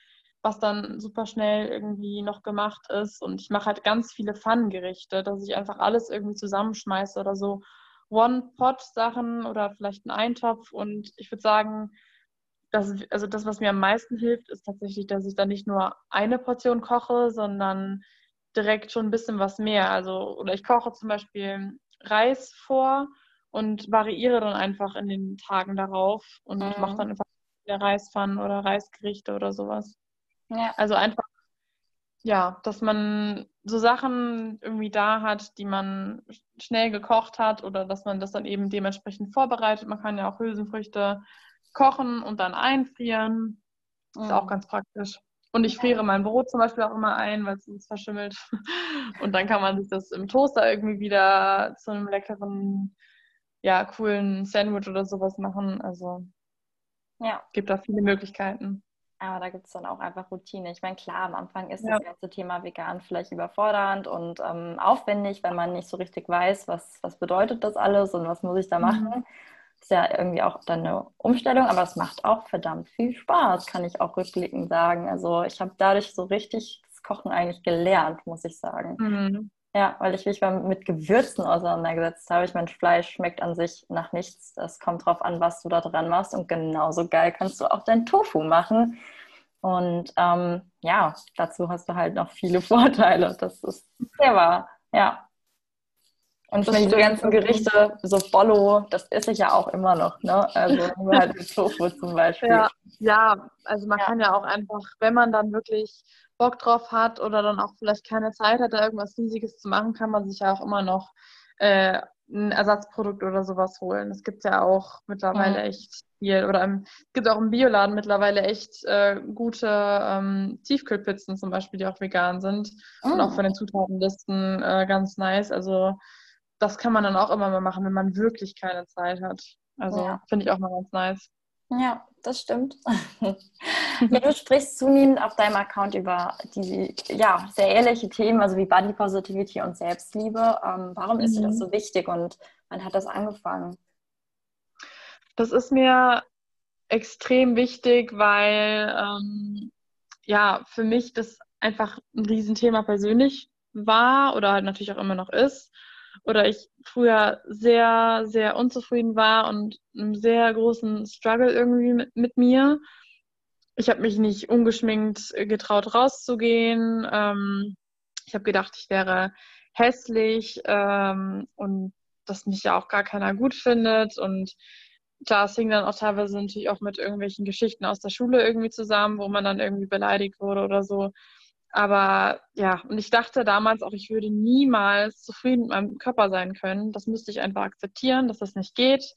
was dann super schnell irgendwie noch gemacht ist. Und ich mache halt ganz viele Pfannengerichte, dass ich einfach alles irgendwie zusammenschmeiße oder so One-Pot-Sachen oder vielleicht einen Eintopf. Und ich würde sagen, das, also das, was mir am meisten hilft, ist tatsächlich, dass ich dann nicht nur eine Portion koche, sondern direkt schon ein bisschen was mehr. Also, oder ich koche zum Beispiel Reis vor und variiere dann einfach in den Tagen darauf und mhm. mache dann einfach Reispfannen oder Reisgerichte oder sowas. Ja. Also einfach ja, dass man so Sachen irgendwie da hat, die man schnell gekocht hat oder dass man das dann eben dementsprechend vorbereitet. Man kann ja auch Hülsenfrüchte kochen und dann einfrieren. Mhm. Ist auch mhm. ganz praktisch. Und ich friere mein Brot zum Beispiel auch immer ein, weil es sonst verschimmelt. (laughs) Und dann kann man sich das im Toaster irgendwie wieder zu einem leckeren, ja, coolen Sandwich oder sowas machen. Also ja. gibt da viele Möglichkeiten. Aber da gibt es dann auch einfach Routine. Ich meine, klar, am Anfang ist ja. das ganze Thema vegan vielleicht überfordernd und ähm, aufwendig, wenn man nicht so richtig weiß, was, was bedeutet das alles und was muss ich da machen. Mhm. Ist ja irgendwie auch dann eine Umstellung, aber es macht auch verdammt viel Spaß, kann ich auch rückblickend sagen. Also ich habe dadurch so richtig das Kochen eigentlich gelernt, muss ich sagen. Mhm. Ja, weil ich mich mal mit Gewürzen auseinandergesetzt habe. Ich meine, Fleisch schmeckt an sich nach nichts. Das kommt drauf an, was du da dran machst. Und genauso geil kannst du auch dein Tofu machen. Und ähm, ja, dazu hast du halt noch viele (laughs) Vorteile. Das ist sehr wahr. Ja. Und ich meine, diese ganzen Gerichte, so Bollo, das esse ich ja auch immer noch, ne? Also (laughs) nur halt mit Tofu zum Beispiel. Ja, ja also man ja. kann ja auch einfach, wenn man dann wirklich Bock drauf hat oder dann auch vielleicht keine Zeit hat, da irgendwas Riesiges zu machen, kann man sich ja auch immer noch äh, ein Ersatzprodukt oder sowas holen. Es gibt ja auch mittlerweile mhm. echt viel. Oder im, es gibt auch im Bioladen mittlerweile echt äh, gute ähm, Tiefkühlpizzen zum Beispiel, die auch vegan sind. Mhm. Und auch von den Zutatenlisten äh, ganz nice. Also das kann man dann auch immer mal machen, wenn man wirklich keine Zeit hat. Also ja. finde ich auch mal ganz nice. Ja, das stimmt. (laughs) (laughs) du sprichst zunehmend auf deinem Account über die ja, sehr ähnliche Themen, also wie Body Positivity und Selbstliebe. Ähm, warum ist dir das mhm. so wichtig und wann hat das angefangen? Das ist mir extrem wichtig, weil ähm, ja für mich das einfach ein Riesenthema persönlich war oder halt natürlich auch immer noch ist. Oder ich früher sehr, sehr unzufrieden war und einen sehr großen Struggle irgendwie mit, mit mir. Ich habe mich nicht ungeschminkt getraut rauszugehen. Ähm, ich habe gedacht, ich wäre hässlich ähm, und dass mich ja auch gar keiner gut findet. Und klar, hing dann auch teilweise natürlich auch mit irgendwelchen Geschichten aus der Schule irgendwie zusammen, wo man dann irgendwie beleidigt wurde oder so. Aber ja, und ich dachte damals auch, ich würde niemals zufrieden mit meinem Körper sein können. Das müsste ich einfach akzeptieren, dass das nicht geht,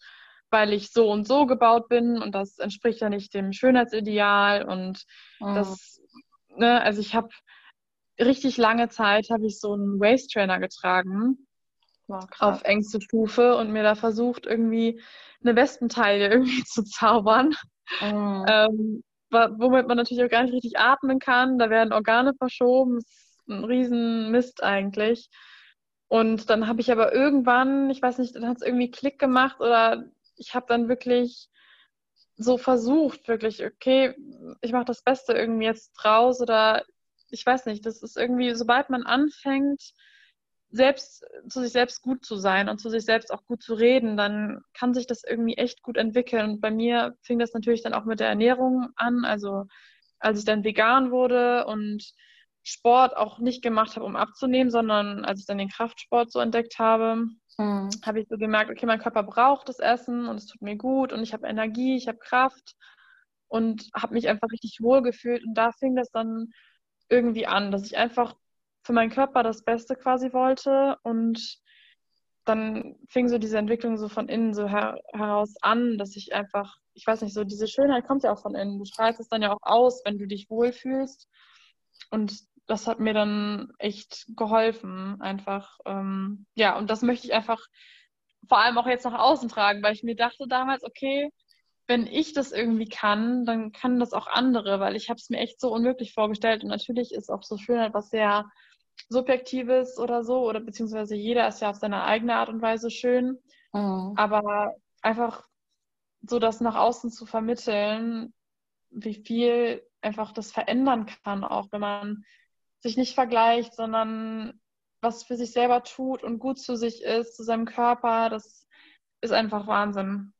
weil ich so und so gebaut bin und das entspricht ja nicht dem Schönheitsideal. Und mhm. das, ne, also ich habe richtig lange Zeit habe ich so einen Waist Trainer getragen wow, auf engste Stufe und mir da versucht, irgendwie eine Wespenteile (laughs) irgendwie zu zaubern. Mhm. Ähm, womit man natürlich auch gar nicht richtig atmen kann. Da werden Organe verschoben. Das ist ein Riesenmist eigentlich. Und dann habe ich aber irgendwann, ich weiß nicht, dann hat es irgendwie Klick gemacht oder ich habe dann wirklich so versucht, wirklich, okay, ich mache das Beste irgendwie jetzt draus oder ich weiß nicht, das ist irgendwie, sobald man anfängt, selbst zu sich selbst gut zu sein und zu sich selbst auch gut zu reden, dann kann sich das irgendwie echt gut entwickeln. Und bei mir fing das natürlich dann auch mit der Ernährung an. Also als ich dann vegan wurde und Sport auch nicht gemacht habe, um abzunehmen, sondern als ich dann den Kraftsport so entdeckt habe, mhm. habe ich so gemerkt, okay, mein Körper braucht das Essen und es tut mir gut und ich habe Energie, ich habe Kraft und habe mich einfach richtig wohl gefühlt. Und da fing das dann irgendwie an, dass ich einfach für meinen Körper das Beste quasi wollte und dann fing so diese Entwicklung so von innen so her heraus an, dass ich einfach, ich weiß nicht, so diese Schönheit kommt ja auch von innen. Du strahlst es dann ja auch aus, wenn du dich wohlfühlst. Und das hat mir dann echt geholfen, einfach. Ähm, ja, und das möchte ich einfach vor allem auch jetzt nach außen tragen, weil ich mir dachte damals, okay, wenn ich das irgendwie kann, dann kann das auch andere, weil ich habe es mir echt so unmöglich vorgestellt. Und natürlich ist auch so Schönheit was sehr Subjektives oder so, oder beziehungsweise jeder ist ja auf seine eigene Art und Weise schön. Mhm. Aber einfach so das nach außen zu vermitteln, wie viel einfach das verändern kann, auch wenn man sich nicht vergleicht, sondern was für sich selber tut und gut zu sich ist, zu seinem Körper, das ist einfach Wahnsinn.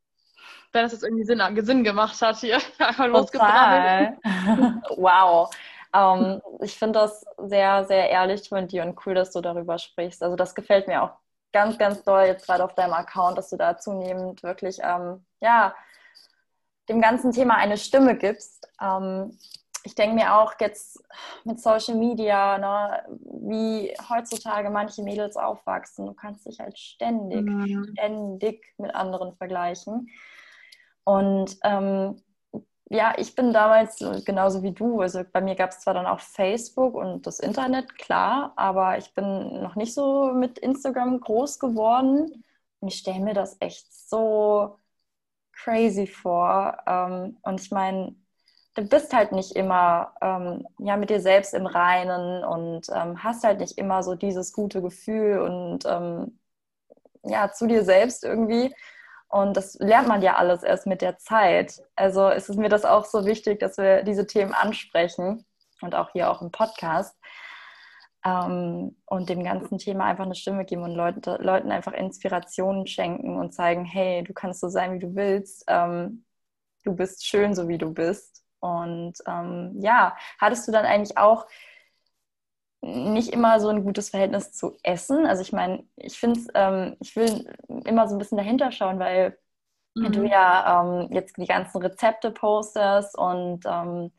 Wenn es jetzt irgendwie Sinn, Sinn gemacht hat hier. (laughs) Total. (laughs) wow. Ähm, ich finde das sehr, sehr ehrlich von dir und cool, dass du darüber sprichst. Also das gefällt mir auch ganz, ganz doll jetzt gerade auf deinem Account, dass du da zunehmend wirklich, ähm, ja, dem ganzen Thema eine Stimme gibst. Ähm, ich denke mir auch jetzt mit Social Media, ne, wie heutzutage manche Mädels aufwachsen. Du kannst dich halt ständig, mhm. ständig mit anderen vergleichen. Und ähm, ja, ich bin damals genauso wie du. Also bei mir gab es zwar dann auch Facebook und das Internet, klar, aber ich bin noch nicht so mit Instagram groß geworden. Und ich stelle mir das echt so crazy vor. Ähm, und ich meine, du bist halt nicht immer ähm, ja, mit dir selbst im Reinen und ähm, hast halt nicht immer so dieses gute Gefühl und ähm, ja, zu dir selbst irgendwie. Und das lernt man ja alles erst mit der Zeit. Also ist es mir das auch so wichtig, dass wir diese Themen ansprechen und auch hier auch im Podcast ähm, und dem ganzen Thema einfach eine Stimme geben und Leute, Leuten einfach Inspirationen schenken und zeigen, hey, du kannst so sein, wie du willst. Ähm, du bist schön, so wie du bist. Und ähm, ja, hattest du dann eigentlich auch nicht immer so ein gutes Verhältnis zu Essen. Also ich meine, ich finde ähm, ich will immer so ein bisschen dahinter schauen, weil mhm. du ja ähm, jetzt die ganzen Rezepte postest und ähm,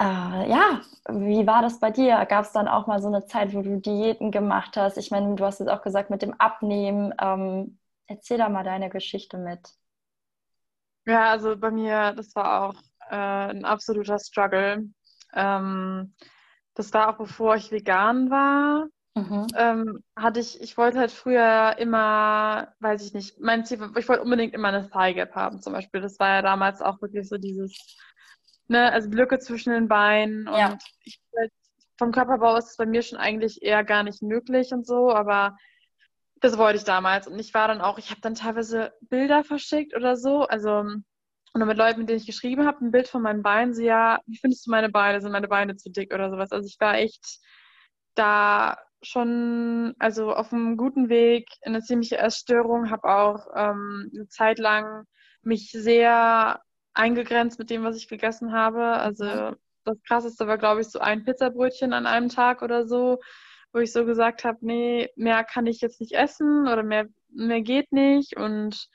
äh, ja, wie war das bei dir? Gab es dann auch mal so eine Zeit, wo du Diäten gemacht hast? Ich meine, du hast jetzt auch gesagt mit dem Abnehmen. Ähm, erzähl da mal deine Geschichte mit. Ja, also bei mir, das war auch äh, ein absoluter Struggle. Ähm, das war auch bevor ich vegan war. Mhm. Ähm, hatte ich, ich wollte halt früher immer, weiß ich nicht, mein Ziel, ich wollte unbedingt immer eine Thigh Gap haben zum Beispiel. Das war ja damals auch wirklich so dieses, ne, also Lücke zwischen den Beinen und ja. ich, vom Körperbau ist es bei mir schon eigentlich eher gar nicht möglich und so, aber das wollte ich damals. Und ich war dann auch, ich habe dann teilweise Bilder verschickt oder so. Also, und mit Leuten, mit denen ich geschrieben habe, ein Bild von meinen Beinen, so, ja, wie findest du meine Beine? Sind meine Beine zu dick oder sowas? Also ich war echt da schon, also auf einem guten Weg in eine ziemliche Essstörung, habe auch ähm, eine Zeit lang mich sehr eingegrenzt mit dem, was ich gegessen habe. Also das Krasseste war, glaube ich, so ein Pizzabrötchen an einem Tag oder so, wo ich so gesagt habe, nee, mehr kann ich jetzt nicht essen oder mehr, mehr geht nicht und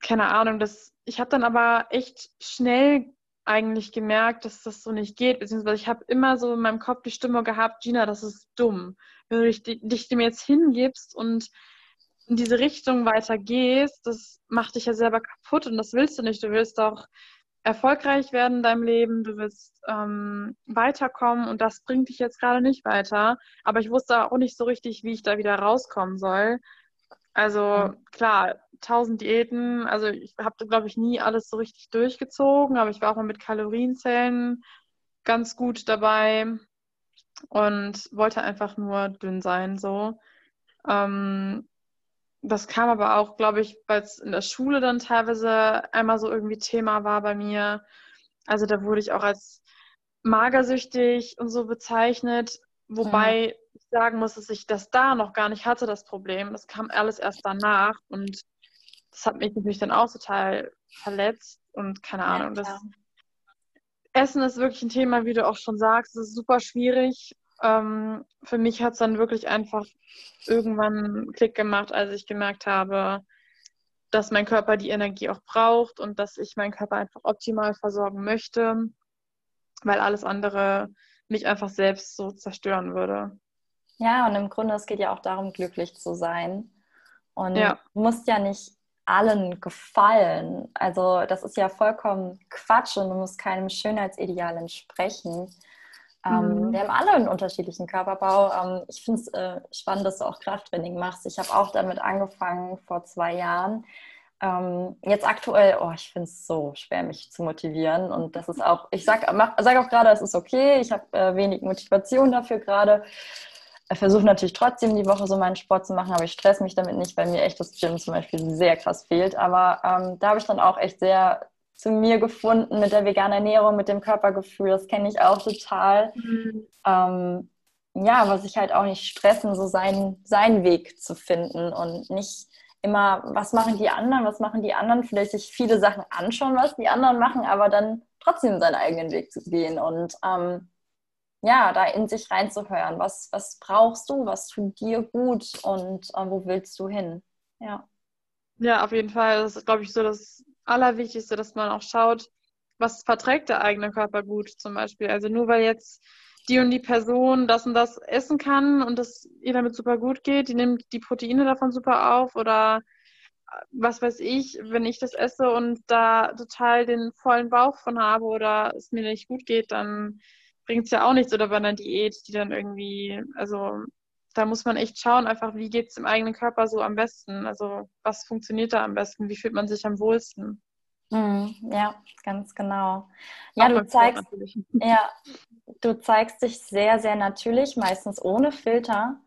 keine Ahnung, das, ich habe dann aber echt schnell eigentlich gemerkt, dass das so nicht geht, beziehungsweise ich habe immer so in meinem Kopf die Stimme gehabt, Gina, das ist dumm. Wenn du dich, dich dem jetzt hingibst und in diese Richtung weiter gehst, das macht dich ja selber kaputt und das willst du nicht. Du willst auch erfolgreich werden in deinem Leben, du willst ähm, weiterkommen und das bringt dich jetzt gerade nicht weiter. Aber ich wusste auch nicht so richtig, wie ich da wieder rauskommen soll. Also mhm. klar, tausend Diäten, also ich habe, glaube ich, nie alles so richtig durchgezogen, aber ich war auch mal mit Kalorienzellen ganz gut dabei und wollte einfach nur dünn sein, so. Ähm, das kam aber auch, glaube ich, weil es in der Schule dann teilweise einmal so irgendwie Thema war bei mir. Also da wurde ich auch als magersüchtig und so bezeichnet, wobei mhm. ich sagen muss, dass ich das da noch gar nicht hatte, das Problem. Das kam alles erst danach und das hat mich natürlich dann auch total verletzt und keine Ahnung. Ja, das Essen ist wirklich ein Thema, wie du auch schon sagst. Es ist super schwierig ähm, für mich hat es dann wirklich einfach irgendwann einen Klick gemacht, als ich gemerkt habe, dass mein Körper die Energie auch braucht und dass ich meinen Körper einfach optimal versorgen möchte, weil alles andere mich einfach selbst so zerstören würde. Ja, und im Grunde, es geht ja auch darum, glücklich zu sein. Und ja. du musst ja nicht allen gefallen. Also das ist ja vollkommen Quatsch und du musst keinem Schönheitsideal entsprechen. Ähm, mhm. Wir haben alle einen unterschiedlichen Körperbau. Ähm, ich finde es äh, spannend, dass du auch Krafttraining machst. Ich habe auch damit angefangen vor zwei Jahren. Ähm, jetzt aktuell, oh, ich finde es so schwer, mich zu motivieren. Und das ist auch, ich sage sag auch gerade, es ist okay. Ich habe äh, wenig Motivation dafür gerade. Ich versuche natürlich trotzdem die Woche so meinen Sport zu machen, aber ich stress mich damit nicht, weil mir echt das Gym zum Beispiel sehr krass fehlt. Aber ähm, da habe ich dann auch echt sehr zu mir gefunden mit der veganen Ernährung, mit dem Körpergefühl. Das kenne ich auch total. Mhm. Ähm, ja, was ich halt auch nicht stressen, so seinen, seinen Weg zu finden und nicht immer, was machen die anderen, was machen die anderen, vielleicht sich viele Sachen anschauen, was die anderen machen, aber dann trotzdem seinen eigenen Weg zu gehen und ähm, ja, da in sich reinzuhören, was, was brauchst du, was tut dir gut und äh, wo willst du hin? Ja. Ja, auf jeden Fall. Das ist, glaube ich, so das Allerwichtigste, dass man auch schaut, was verträgt der eigene Körper gut zum Beispiel. Also nur weil jetzt die und die Person das und das essen kann und das ihr damit super gut geht, die nimmt die Proteine davon super auf oder äh, was weiß ich, wenn ich das esse und da total den vollen Bauch von habe oder es mir nicht gut geht, dann bringt es ja auch nichts oder bei einer Diät, die dann irgendwie, also da muss man echt schauen, einfach wie geht es im eigenen Körper so am besten. Also was funktioniert da am besten? Wie fühlt man sich am wohlsten? Mhm, ja, ganz genau. Ja, du zeigst, (laughs) ja, du zeigst dich sehr, sehr natürlich, meistens ohne Filter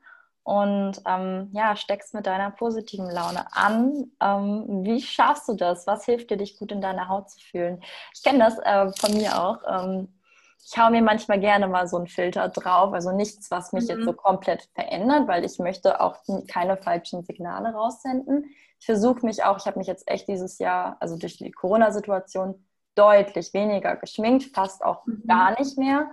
und ähm, ja, steckst mit deiner positiven Laune an. Ähm, wie schaffst du das? Was hilft dir, dich gut in deiner Haut zu fühlen? Ich kenne das äh, von mir auch. Ähm, ich hau mir manchmal gerne mal so einen Filter drauf, also nichts, was mich mhm. jetzt so komplett verändert, weil ich möchte auch keine falschen Signale raussenden. Ich versuche mich auch, ich habe mich jetzt echt dieses Jahr, also durch die Corona-Situation, deutlich weniger geschminkt, fast auch mhm. gar nicht mehr.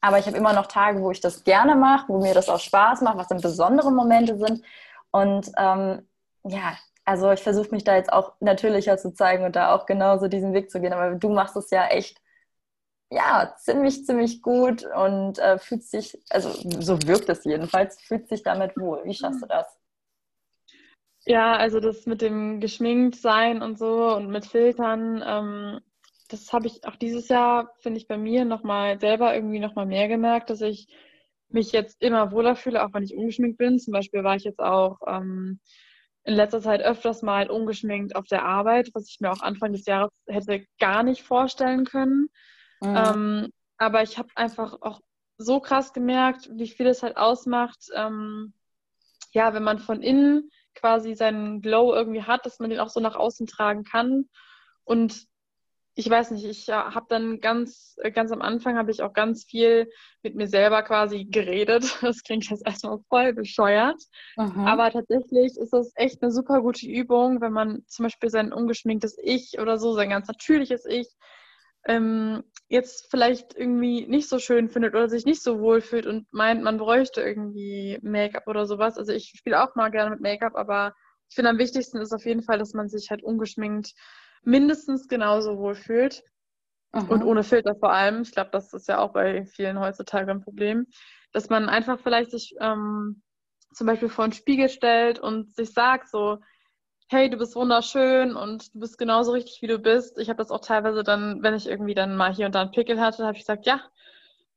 Aber ich habe immer noch Tage, wo ich das gerne mache, wo mir das auch Spaß macht, was in besondere Momente sind. Und ähm, ja, also ich versuche mich da jetzt auch natürlicher zu zeigen und da auch genauso diesen Weg zu gehen. Aber du machst es ja echt ja, ziemlich, ziemlich gut und äh, fühlt sich, also so wirkt es jedenfalls, fühlt sich damit wohl. Wie schaffst du das? Ja, also das mit dem geschminkt sein und so und mit Filtern, ähm, das habe ich auch dieses Jahr, finde ich, bei mir nochmal selber irgendwie nochmal mehr gemerkt, dass ich mich jetzt immer wohler fühle, auch wenn ich ungeschminkt bin. Zum Beispiel war ich jetzt auch ähm, in letzter Zeit öfters mal ungeschminkt auf der Arbeit, was ich mir auch Anfang des Jahres hätte gar nicht vorstellen können. Mhm. Ähm, aber ich habe einfach auch so krass gemerkt, wie viel es halt ausmacht, ähm, ja, wenn man von innen quasi seinen Glow irgendwie hat, dass man den auch so nach außen tragen kann. Und ich weiß nicht, ich ja, habe dann ganz, äh, ganz am Anfang habe ich auch ganz viel mit mir selber quasi geredet. (laughs) Das klingt jetzt erstmal voll bescheuert. Mhm. Aber tatsächlich ist das echt eine super gute Übung, wenn man zum Beispiel sein ungeschminktes Ich oder so, sein ganz natürliches Ich, ähm, jetzt vielleicht irgendwie nicht so schön findet oder sich nicht so wohl fühlt und meint, man bräuchte irgendwie Make-up oder sowas. Also ich spiele auch mal gerne mit Make-up, aber ich finde am wichtigsten ist auf jeden Fall, dass man sich halt ungeschminkt mindestens genauso wohl fühlt. Mhm. Und ohne Filter vor allem. Ich glaube, das ist ja auch bei vielen heutzutage ein Problem. Dass man einfach vielleicht sich ähm, zum Beispiel vor einen Spiegel stellt und sich sagt so, hey, du bist wunderschön und du bist genauso richtig, wie du bist. Ich habe das auch teilweise dann, wenn ich irgendwie dann mal hier und da einen Pickel hatte, habe ich gesagt, ja,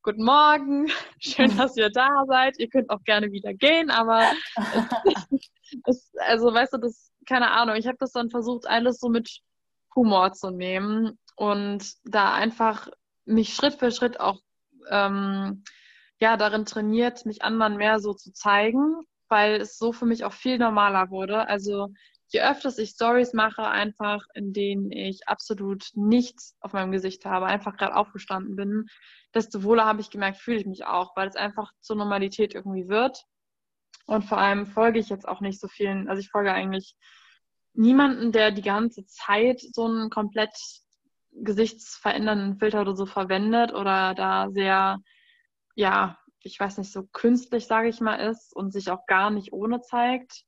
guten Morgen, (laughs) schön, dass ihr da seid. Ihr könnt auch gerne wieder gehen, aber (laughs) es, also weißt du, das, keine Ahnung, ich habe das dann versucht, alles so mit Humor zu nehmen und da einfach mich Schritt für Schritt auch ähm, ja darin trainiert, mich anderen mehr so zu zeigen, weil es so für mich auch viel normaler wurde. Also je öfters ich Stories mache, einfach in denen ich absolut nichts auf meinem Gesicht habe, einfach gerade aufgestanden bin, desto wohler habe ich gemerkt, fühle ich mich auch, weil es einfach zur Normalität irgendwie wird. Und vor allem folge ich jetzt auch nicht so vielen, also ich folge eigentlich niemanden, der die ganze Zeit so einen komplett gesichtsverändernden Filter oder so verwendet oder da sehr, ja, ich weiß nicht, so künstlich, sage ich mal, ist und sich auch gar nicht ohne zeigt.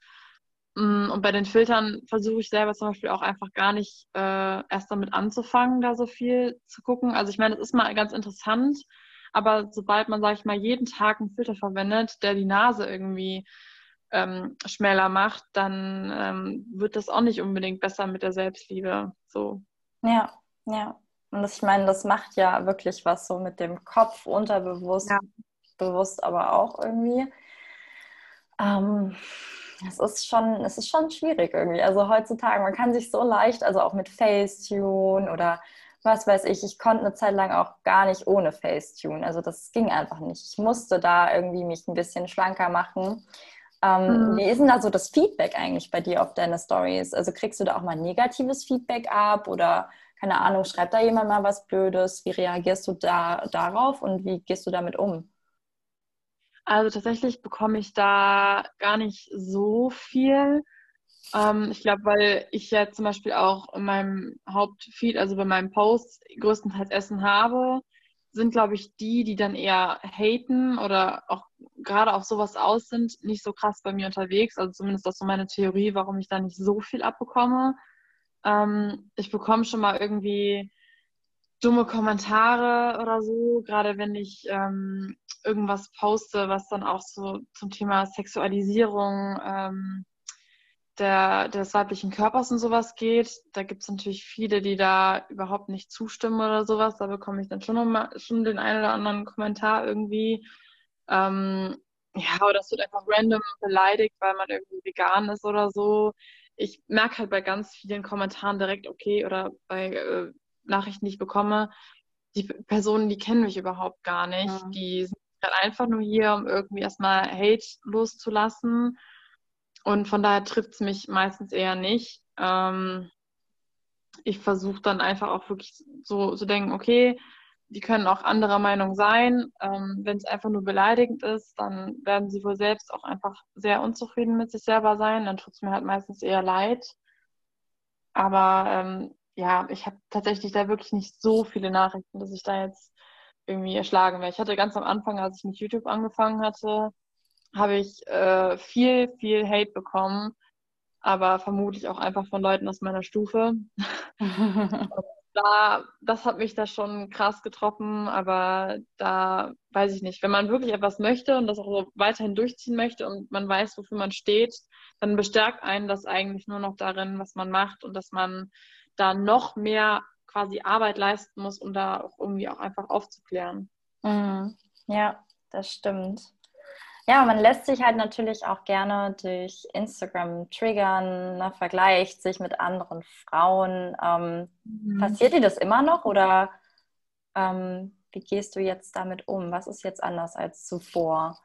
Mm, und bei den Filtern versuche ich selber zum Beispiel auch einfach gar nicht äh, erst damit anzufangen, da so viel zu gucken. Also ich meine, es ist mal ganz interessant, aber sobald man, sage ich mal, jeden Tag einen Filter verwendet, der die Nase irgendwie ähm, schmäler macht, dann ähm, wird das auch nicht unbedingt besser mit der Selbstliebe. So. Ja, ja. Und das, ich meine, das macht ja wirklich was so mit dem Kopf, unterbewusst, ja. bewusst aber auch irgendwie. Ähm, es ist schon, es ist schon schwierig irgendwie. Also heutzutage, man kann sich so leicht, also auch mit Facetune oder was weiß ich, ich konnte eine Zeit lang auch gar nicht ohne Facetune. Also das ging einfach nicht. Ich musste da irgendwie mich ein bisschen schlanker machen. Ähm, mhm. Wie ist denn da so das Feedback eigentlich bei dir auf deine Stories? Also kriegst du da auch mal negatives Feedback ab oder keine Ahnung, schreibt da jemand mal was Blödes? Wie reagierst du da darauf und wie gehst du damit um? Also tatsächlich bekomme ich da gar nicht so viel. Ähm, ich glaube, weil ich ja zum Beispiel auch in meinem Hauptfeed, also bei meinem Post, größtenteils Essen habe, sind, glaube ich, die, die dann eher haten oder auch gerade auf sowas aus sind, nicht so krass bei mir unterwegs. Also zumindest das ist so meine Theorie, warum ich da nicht so viel abbekomme. Ähm, ich bekomme schon mal irgendwie dumme Kommentare oder so, gerade wenn ich ähm, irgendwas poste, was dann auch so zum Thema Sexualisierung ähm, der, des weiblichen Körpers und sowas geht. Da gibt es natürlich viele, die da überhaupt nicht zustimmen oder sowas. Da bekomme ich dann schon, mal, schon den einen oder anderen Kommentar irgendwie. Ähm, ja, oder es wird einfach random beleidigt, weil man irgendwie vegan ist oder so. Ich merke halt bei ganz vielen Kommentaren direkt, okay, oder bei äh, Nachrichten, die ich bekomme, die Personen, die kennen mich überhaupt gar nicht. Ja. Die sind halt einfach nur hier, um irgendwie erstmal Hate loszulassen. Und von daher trifft es mich meistens eher nicht. Ähm, ich versuche dann einfach auch wirklich so zu so denken, okay, die können auch anderer Meinung sein. Ähm, Wenn es einfach nur beleidigend ist, dann werden sie wohl selbst auch einfach sehr unzufrieden mit sich selber sein. Dann tut es mir halt meistens eher leid. Aber ähm, ja, ich habe tatsächlich da wirklich nicht so viele Nachrichten, dass ich da jetzt irgendwie erschlagen wäre. Ich hatte ganz am Anfang, als ich mit YouTube angefangen hatte, habe ich äh, viel, viel Hate bekommen, aber vermutlich auch einfach von Leuten aus meiner Stufe. (laughs) da, das hat mich da schon krass getroffen, aber da weiß ich nicht. Wenn man wirklich etwas möchte und das auch so weiterhin durchziehen möchte und man weiß, wofür man steht, dann bestärkt einen das eigentlich nur noch darin, was man macht und dass man da noch mehr quasi Arbeit leisten muss, um da auch irgendwie auch einfach aufzuklären. Mhm. Ja, das stimmt. Ja, man lässt sich halt natürlich auch gerne durch Instagram triggern, ne, vergleicht sich mit anderen Frauen. Ähm, mhm. Passiert dir das immer noch oder ähm, wie gehst du jetzt damit um? Was ist jetzt anders als zuvor?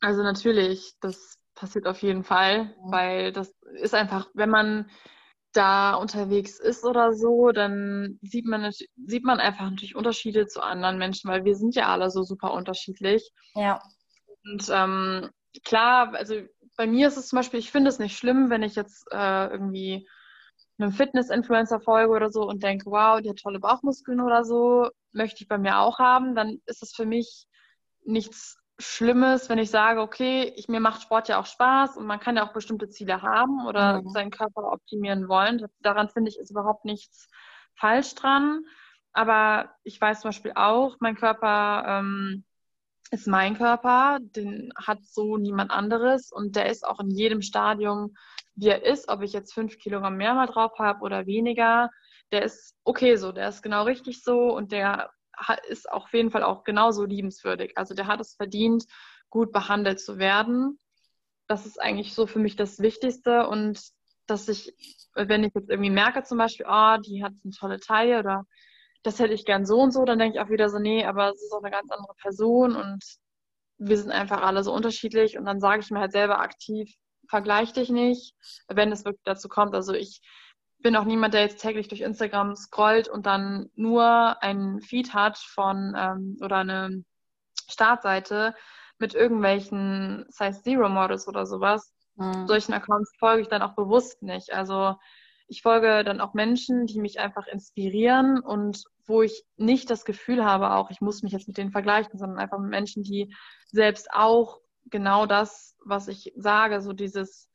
Also natürlich, das passiert auf jeden Fall, weil das ist einfach, wenn man da unterwegs ist oder so, dann sieht man, sieht man einfach natürlich Unterschiede zu anderen Menschen, weil wir sind ja alle so super unterschiedlich. Ja. Und ähm, klar, also bei mir ist es zum Beispiel, ich finde es nicht schlimm, wenn ich jetzt äh, irgendwie einem Fitness-Influencer folge oder so und denke, wow, die hat tolle Bauchmuskeln oder so, möchte ich bei mir auch haben, dann ist es für mich nichts Schlimmes, wenn ich sage, okay, ich, mir macht Sport ja auch Spaß und man kann ja auch bestimmte Ziele haben oder mhm. seinen Körper optimieren wollen. Daran finde ich ist überhaupt nichts falsch dran. Aber ich weiß zum Beispiel auch, mein Körper ähm, ist mein Körper, den hat so niemand anderes und der ist auch in jedem Stadium, wie er ist, ob ich jetzt fünf Kilogramm mehr mal drauf habe oder weniger, der ist okay so, der ist genau richtig so und der ist auf jeden Fall auch genauso liebenswürdig. Also der hat es verdient, gut behandelt zu werden. Das ist eigentlich so für mich das Wichtigste und dass ich, wenn ich jetzt irgendwie merke zum Beispiel, oh, die hat eine tolle Taille oder das hätte ich gern so und so, dann denke ich auch wieder so, nee, aber es ist auch eine ganz andere Person und wir sind einfach alle so unterschiedlich und dann sage ich mir halt selber aktiv, vergleich dich nicht, wenn es wirklich dazu kommt. Also ich bin auch niemand, der jetzt täglich durch Instagram scrollt und dann nur einen Feed hat von ähm, oder eine Startseite mit irgendwelchen Size Zero Models oder sowas. Mhm. Solchen Accounts folge ich dann auch bewusst nicht. Also ich folge dann auch Menschen, die mich einfach inspirieren und wo ich nicht das Gefühl habe, auch ich muss mich jetzt mit denen vergleichen, sondern einfach mit Menschen, die selbst auch genau das, was ich sage, so dieses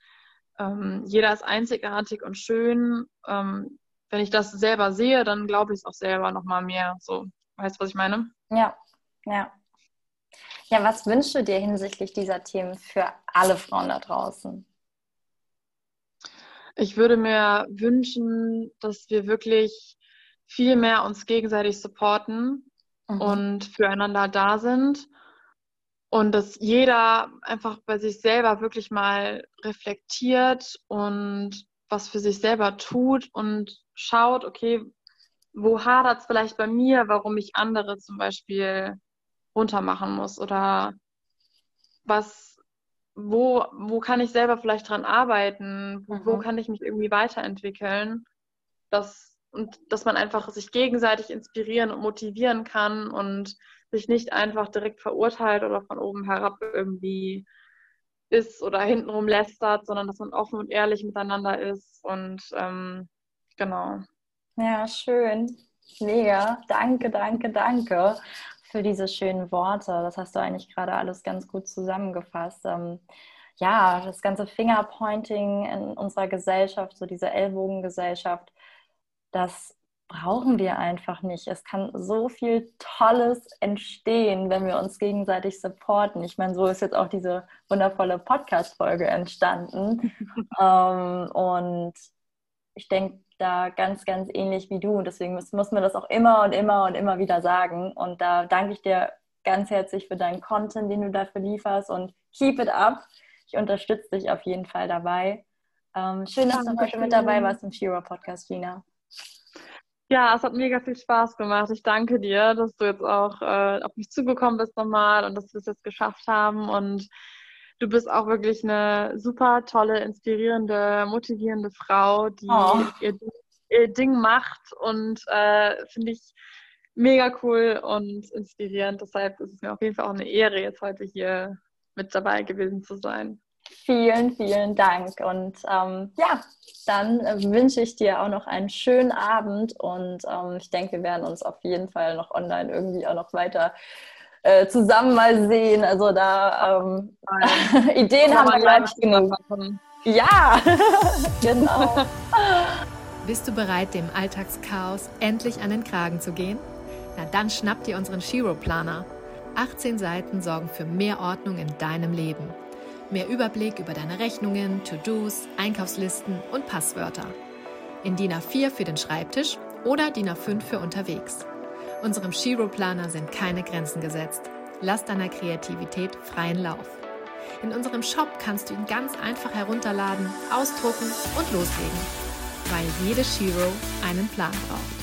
ähm, jeder ist einzigartig und schön. Ähm, wenn ich das selber sehe, dann glaube ich es auch selber nochmal mehr. So, weißt du, was ich meine? Ja, ja. Ja, was wünschst du dir hinsichtlich dieser Themen für alle Frauen da draußen? Ich würde mir wünschen, dass wir wirklich viel mehr uns gegenseitig supporten mhm. und füreinander da sind und dass jeder einfach bei sich selber wirklich mal reflektiert und was für sich selber tut und schaut, okay, wo hadert es vielleicht bei mir, warum ich andere zum Beispiel runtermachen muss oder was, wo, wo kann ich selber vielleicht dran arbeiten, wo, mhm. wo kann ich mich irgendwie weiterentwickeln, dass, und dass man einfach sich gegenseitig inspirieren und motivieren kann und sich nicht einfach direkt verurteilt oder von oben herab irgendwie ist oder hintenrum lästert, sondern dass man offen und ehrlich miteinander ist und ähm, genau. Ja, schön. Mega. Danke, danke, danke für diese schönen Worte. Das hast du eigentlich gerade alles ganz gut zusammengefasst. Ähm, ja, das ganze Fingerpointing in unserer Gesellschaft, so diese Ellbogengesellschaft, das brauchen wir einfach nicht. Es kann so viel Tolles entstehen, wenn wir uns gegenseitig supporten. Ich meine, so ist jetzt auch diese wundervolle Podcast-Folge entstanden. (laughs) ähm, und ich denke da ganz, ganz ähnlich wie du. Und deswegen muss, muss man das auch immer und immer und immer wieder sagen. Und da danke ich dir ganz herzlich für deinen Content, den du dafür lieferst. Und keep it up. Ich unterstütze dich auf jeden Fall dabei. Ähm, schön, dass du heute mit dabei warst im Shira Podcast, Gina. Ja, es hat mega viel Spaß gemacht. Ich danke dir, dass du jetzt auch äh, auf mich zugekommen bist nochmal und dass wir es jetzt geschafft haben. Und du bist auch wirklich eine super tolle, inspirierende, motivierende Frau, die oh. ihr, ihr, Ding macht und äh, finde ich mega cool und inspirierend. Deshalb ist es mir auf jeden Fall auch eine Ehre, jetzt heute hier mit dabei gewesen zu sein. Vielen, vielen Dank. Und ähm, ja, dann wünsche ich dir auch noch einen schönen Abend und ähm, ich denke, wir werden uns auf jeden Fall noch online irgendwie auch noch weiter äh, zusammen mal sehen. Also da ähm, (laughs) Ideen haben wir, glaube ich, genug. Ja, (laughs) genau. (laughs) Bist du bereit, dem Alltagschaos endlich an den Kragen zu gehen? Na dann schnapp dir unseren Shiro-Planer. 18 Seiten sorgen für mehr Ordnung in deinem Leben mehr Überblick über deine Rechnungen, To-Dos, Einkaufslisten und Passwörter. In DIN A4 für den Schreibtisch oder DIN A5 für unterwegs. Unserem Shiro-Planer sind keine Grenzen gesetzt. Lass deiner Kreativität freien Lauf. In unserem Shop kannst du ihn ganz einfach herunterladen, ausdrucken und loslegen, weil jede Shiro einen Plan braucht.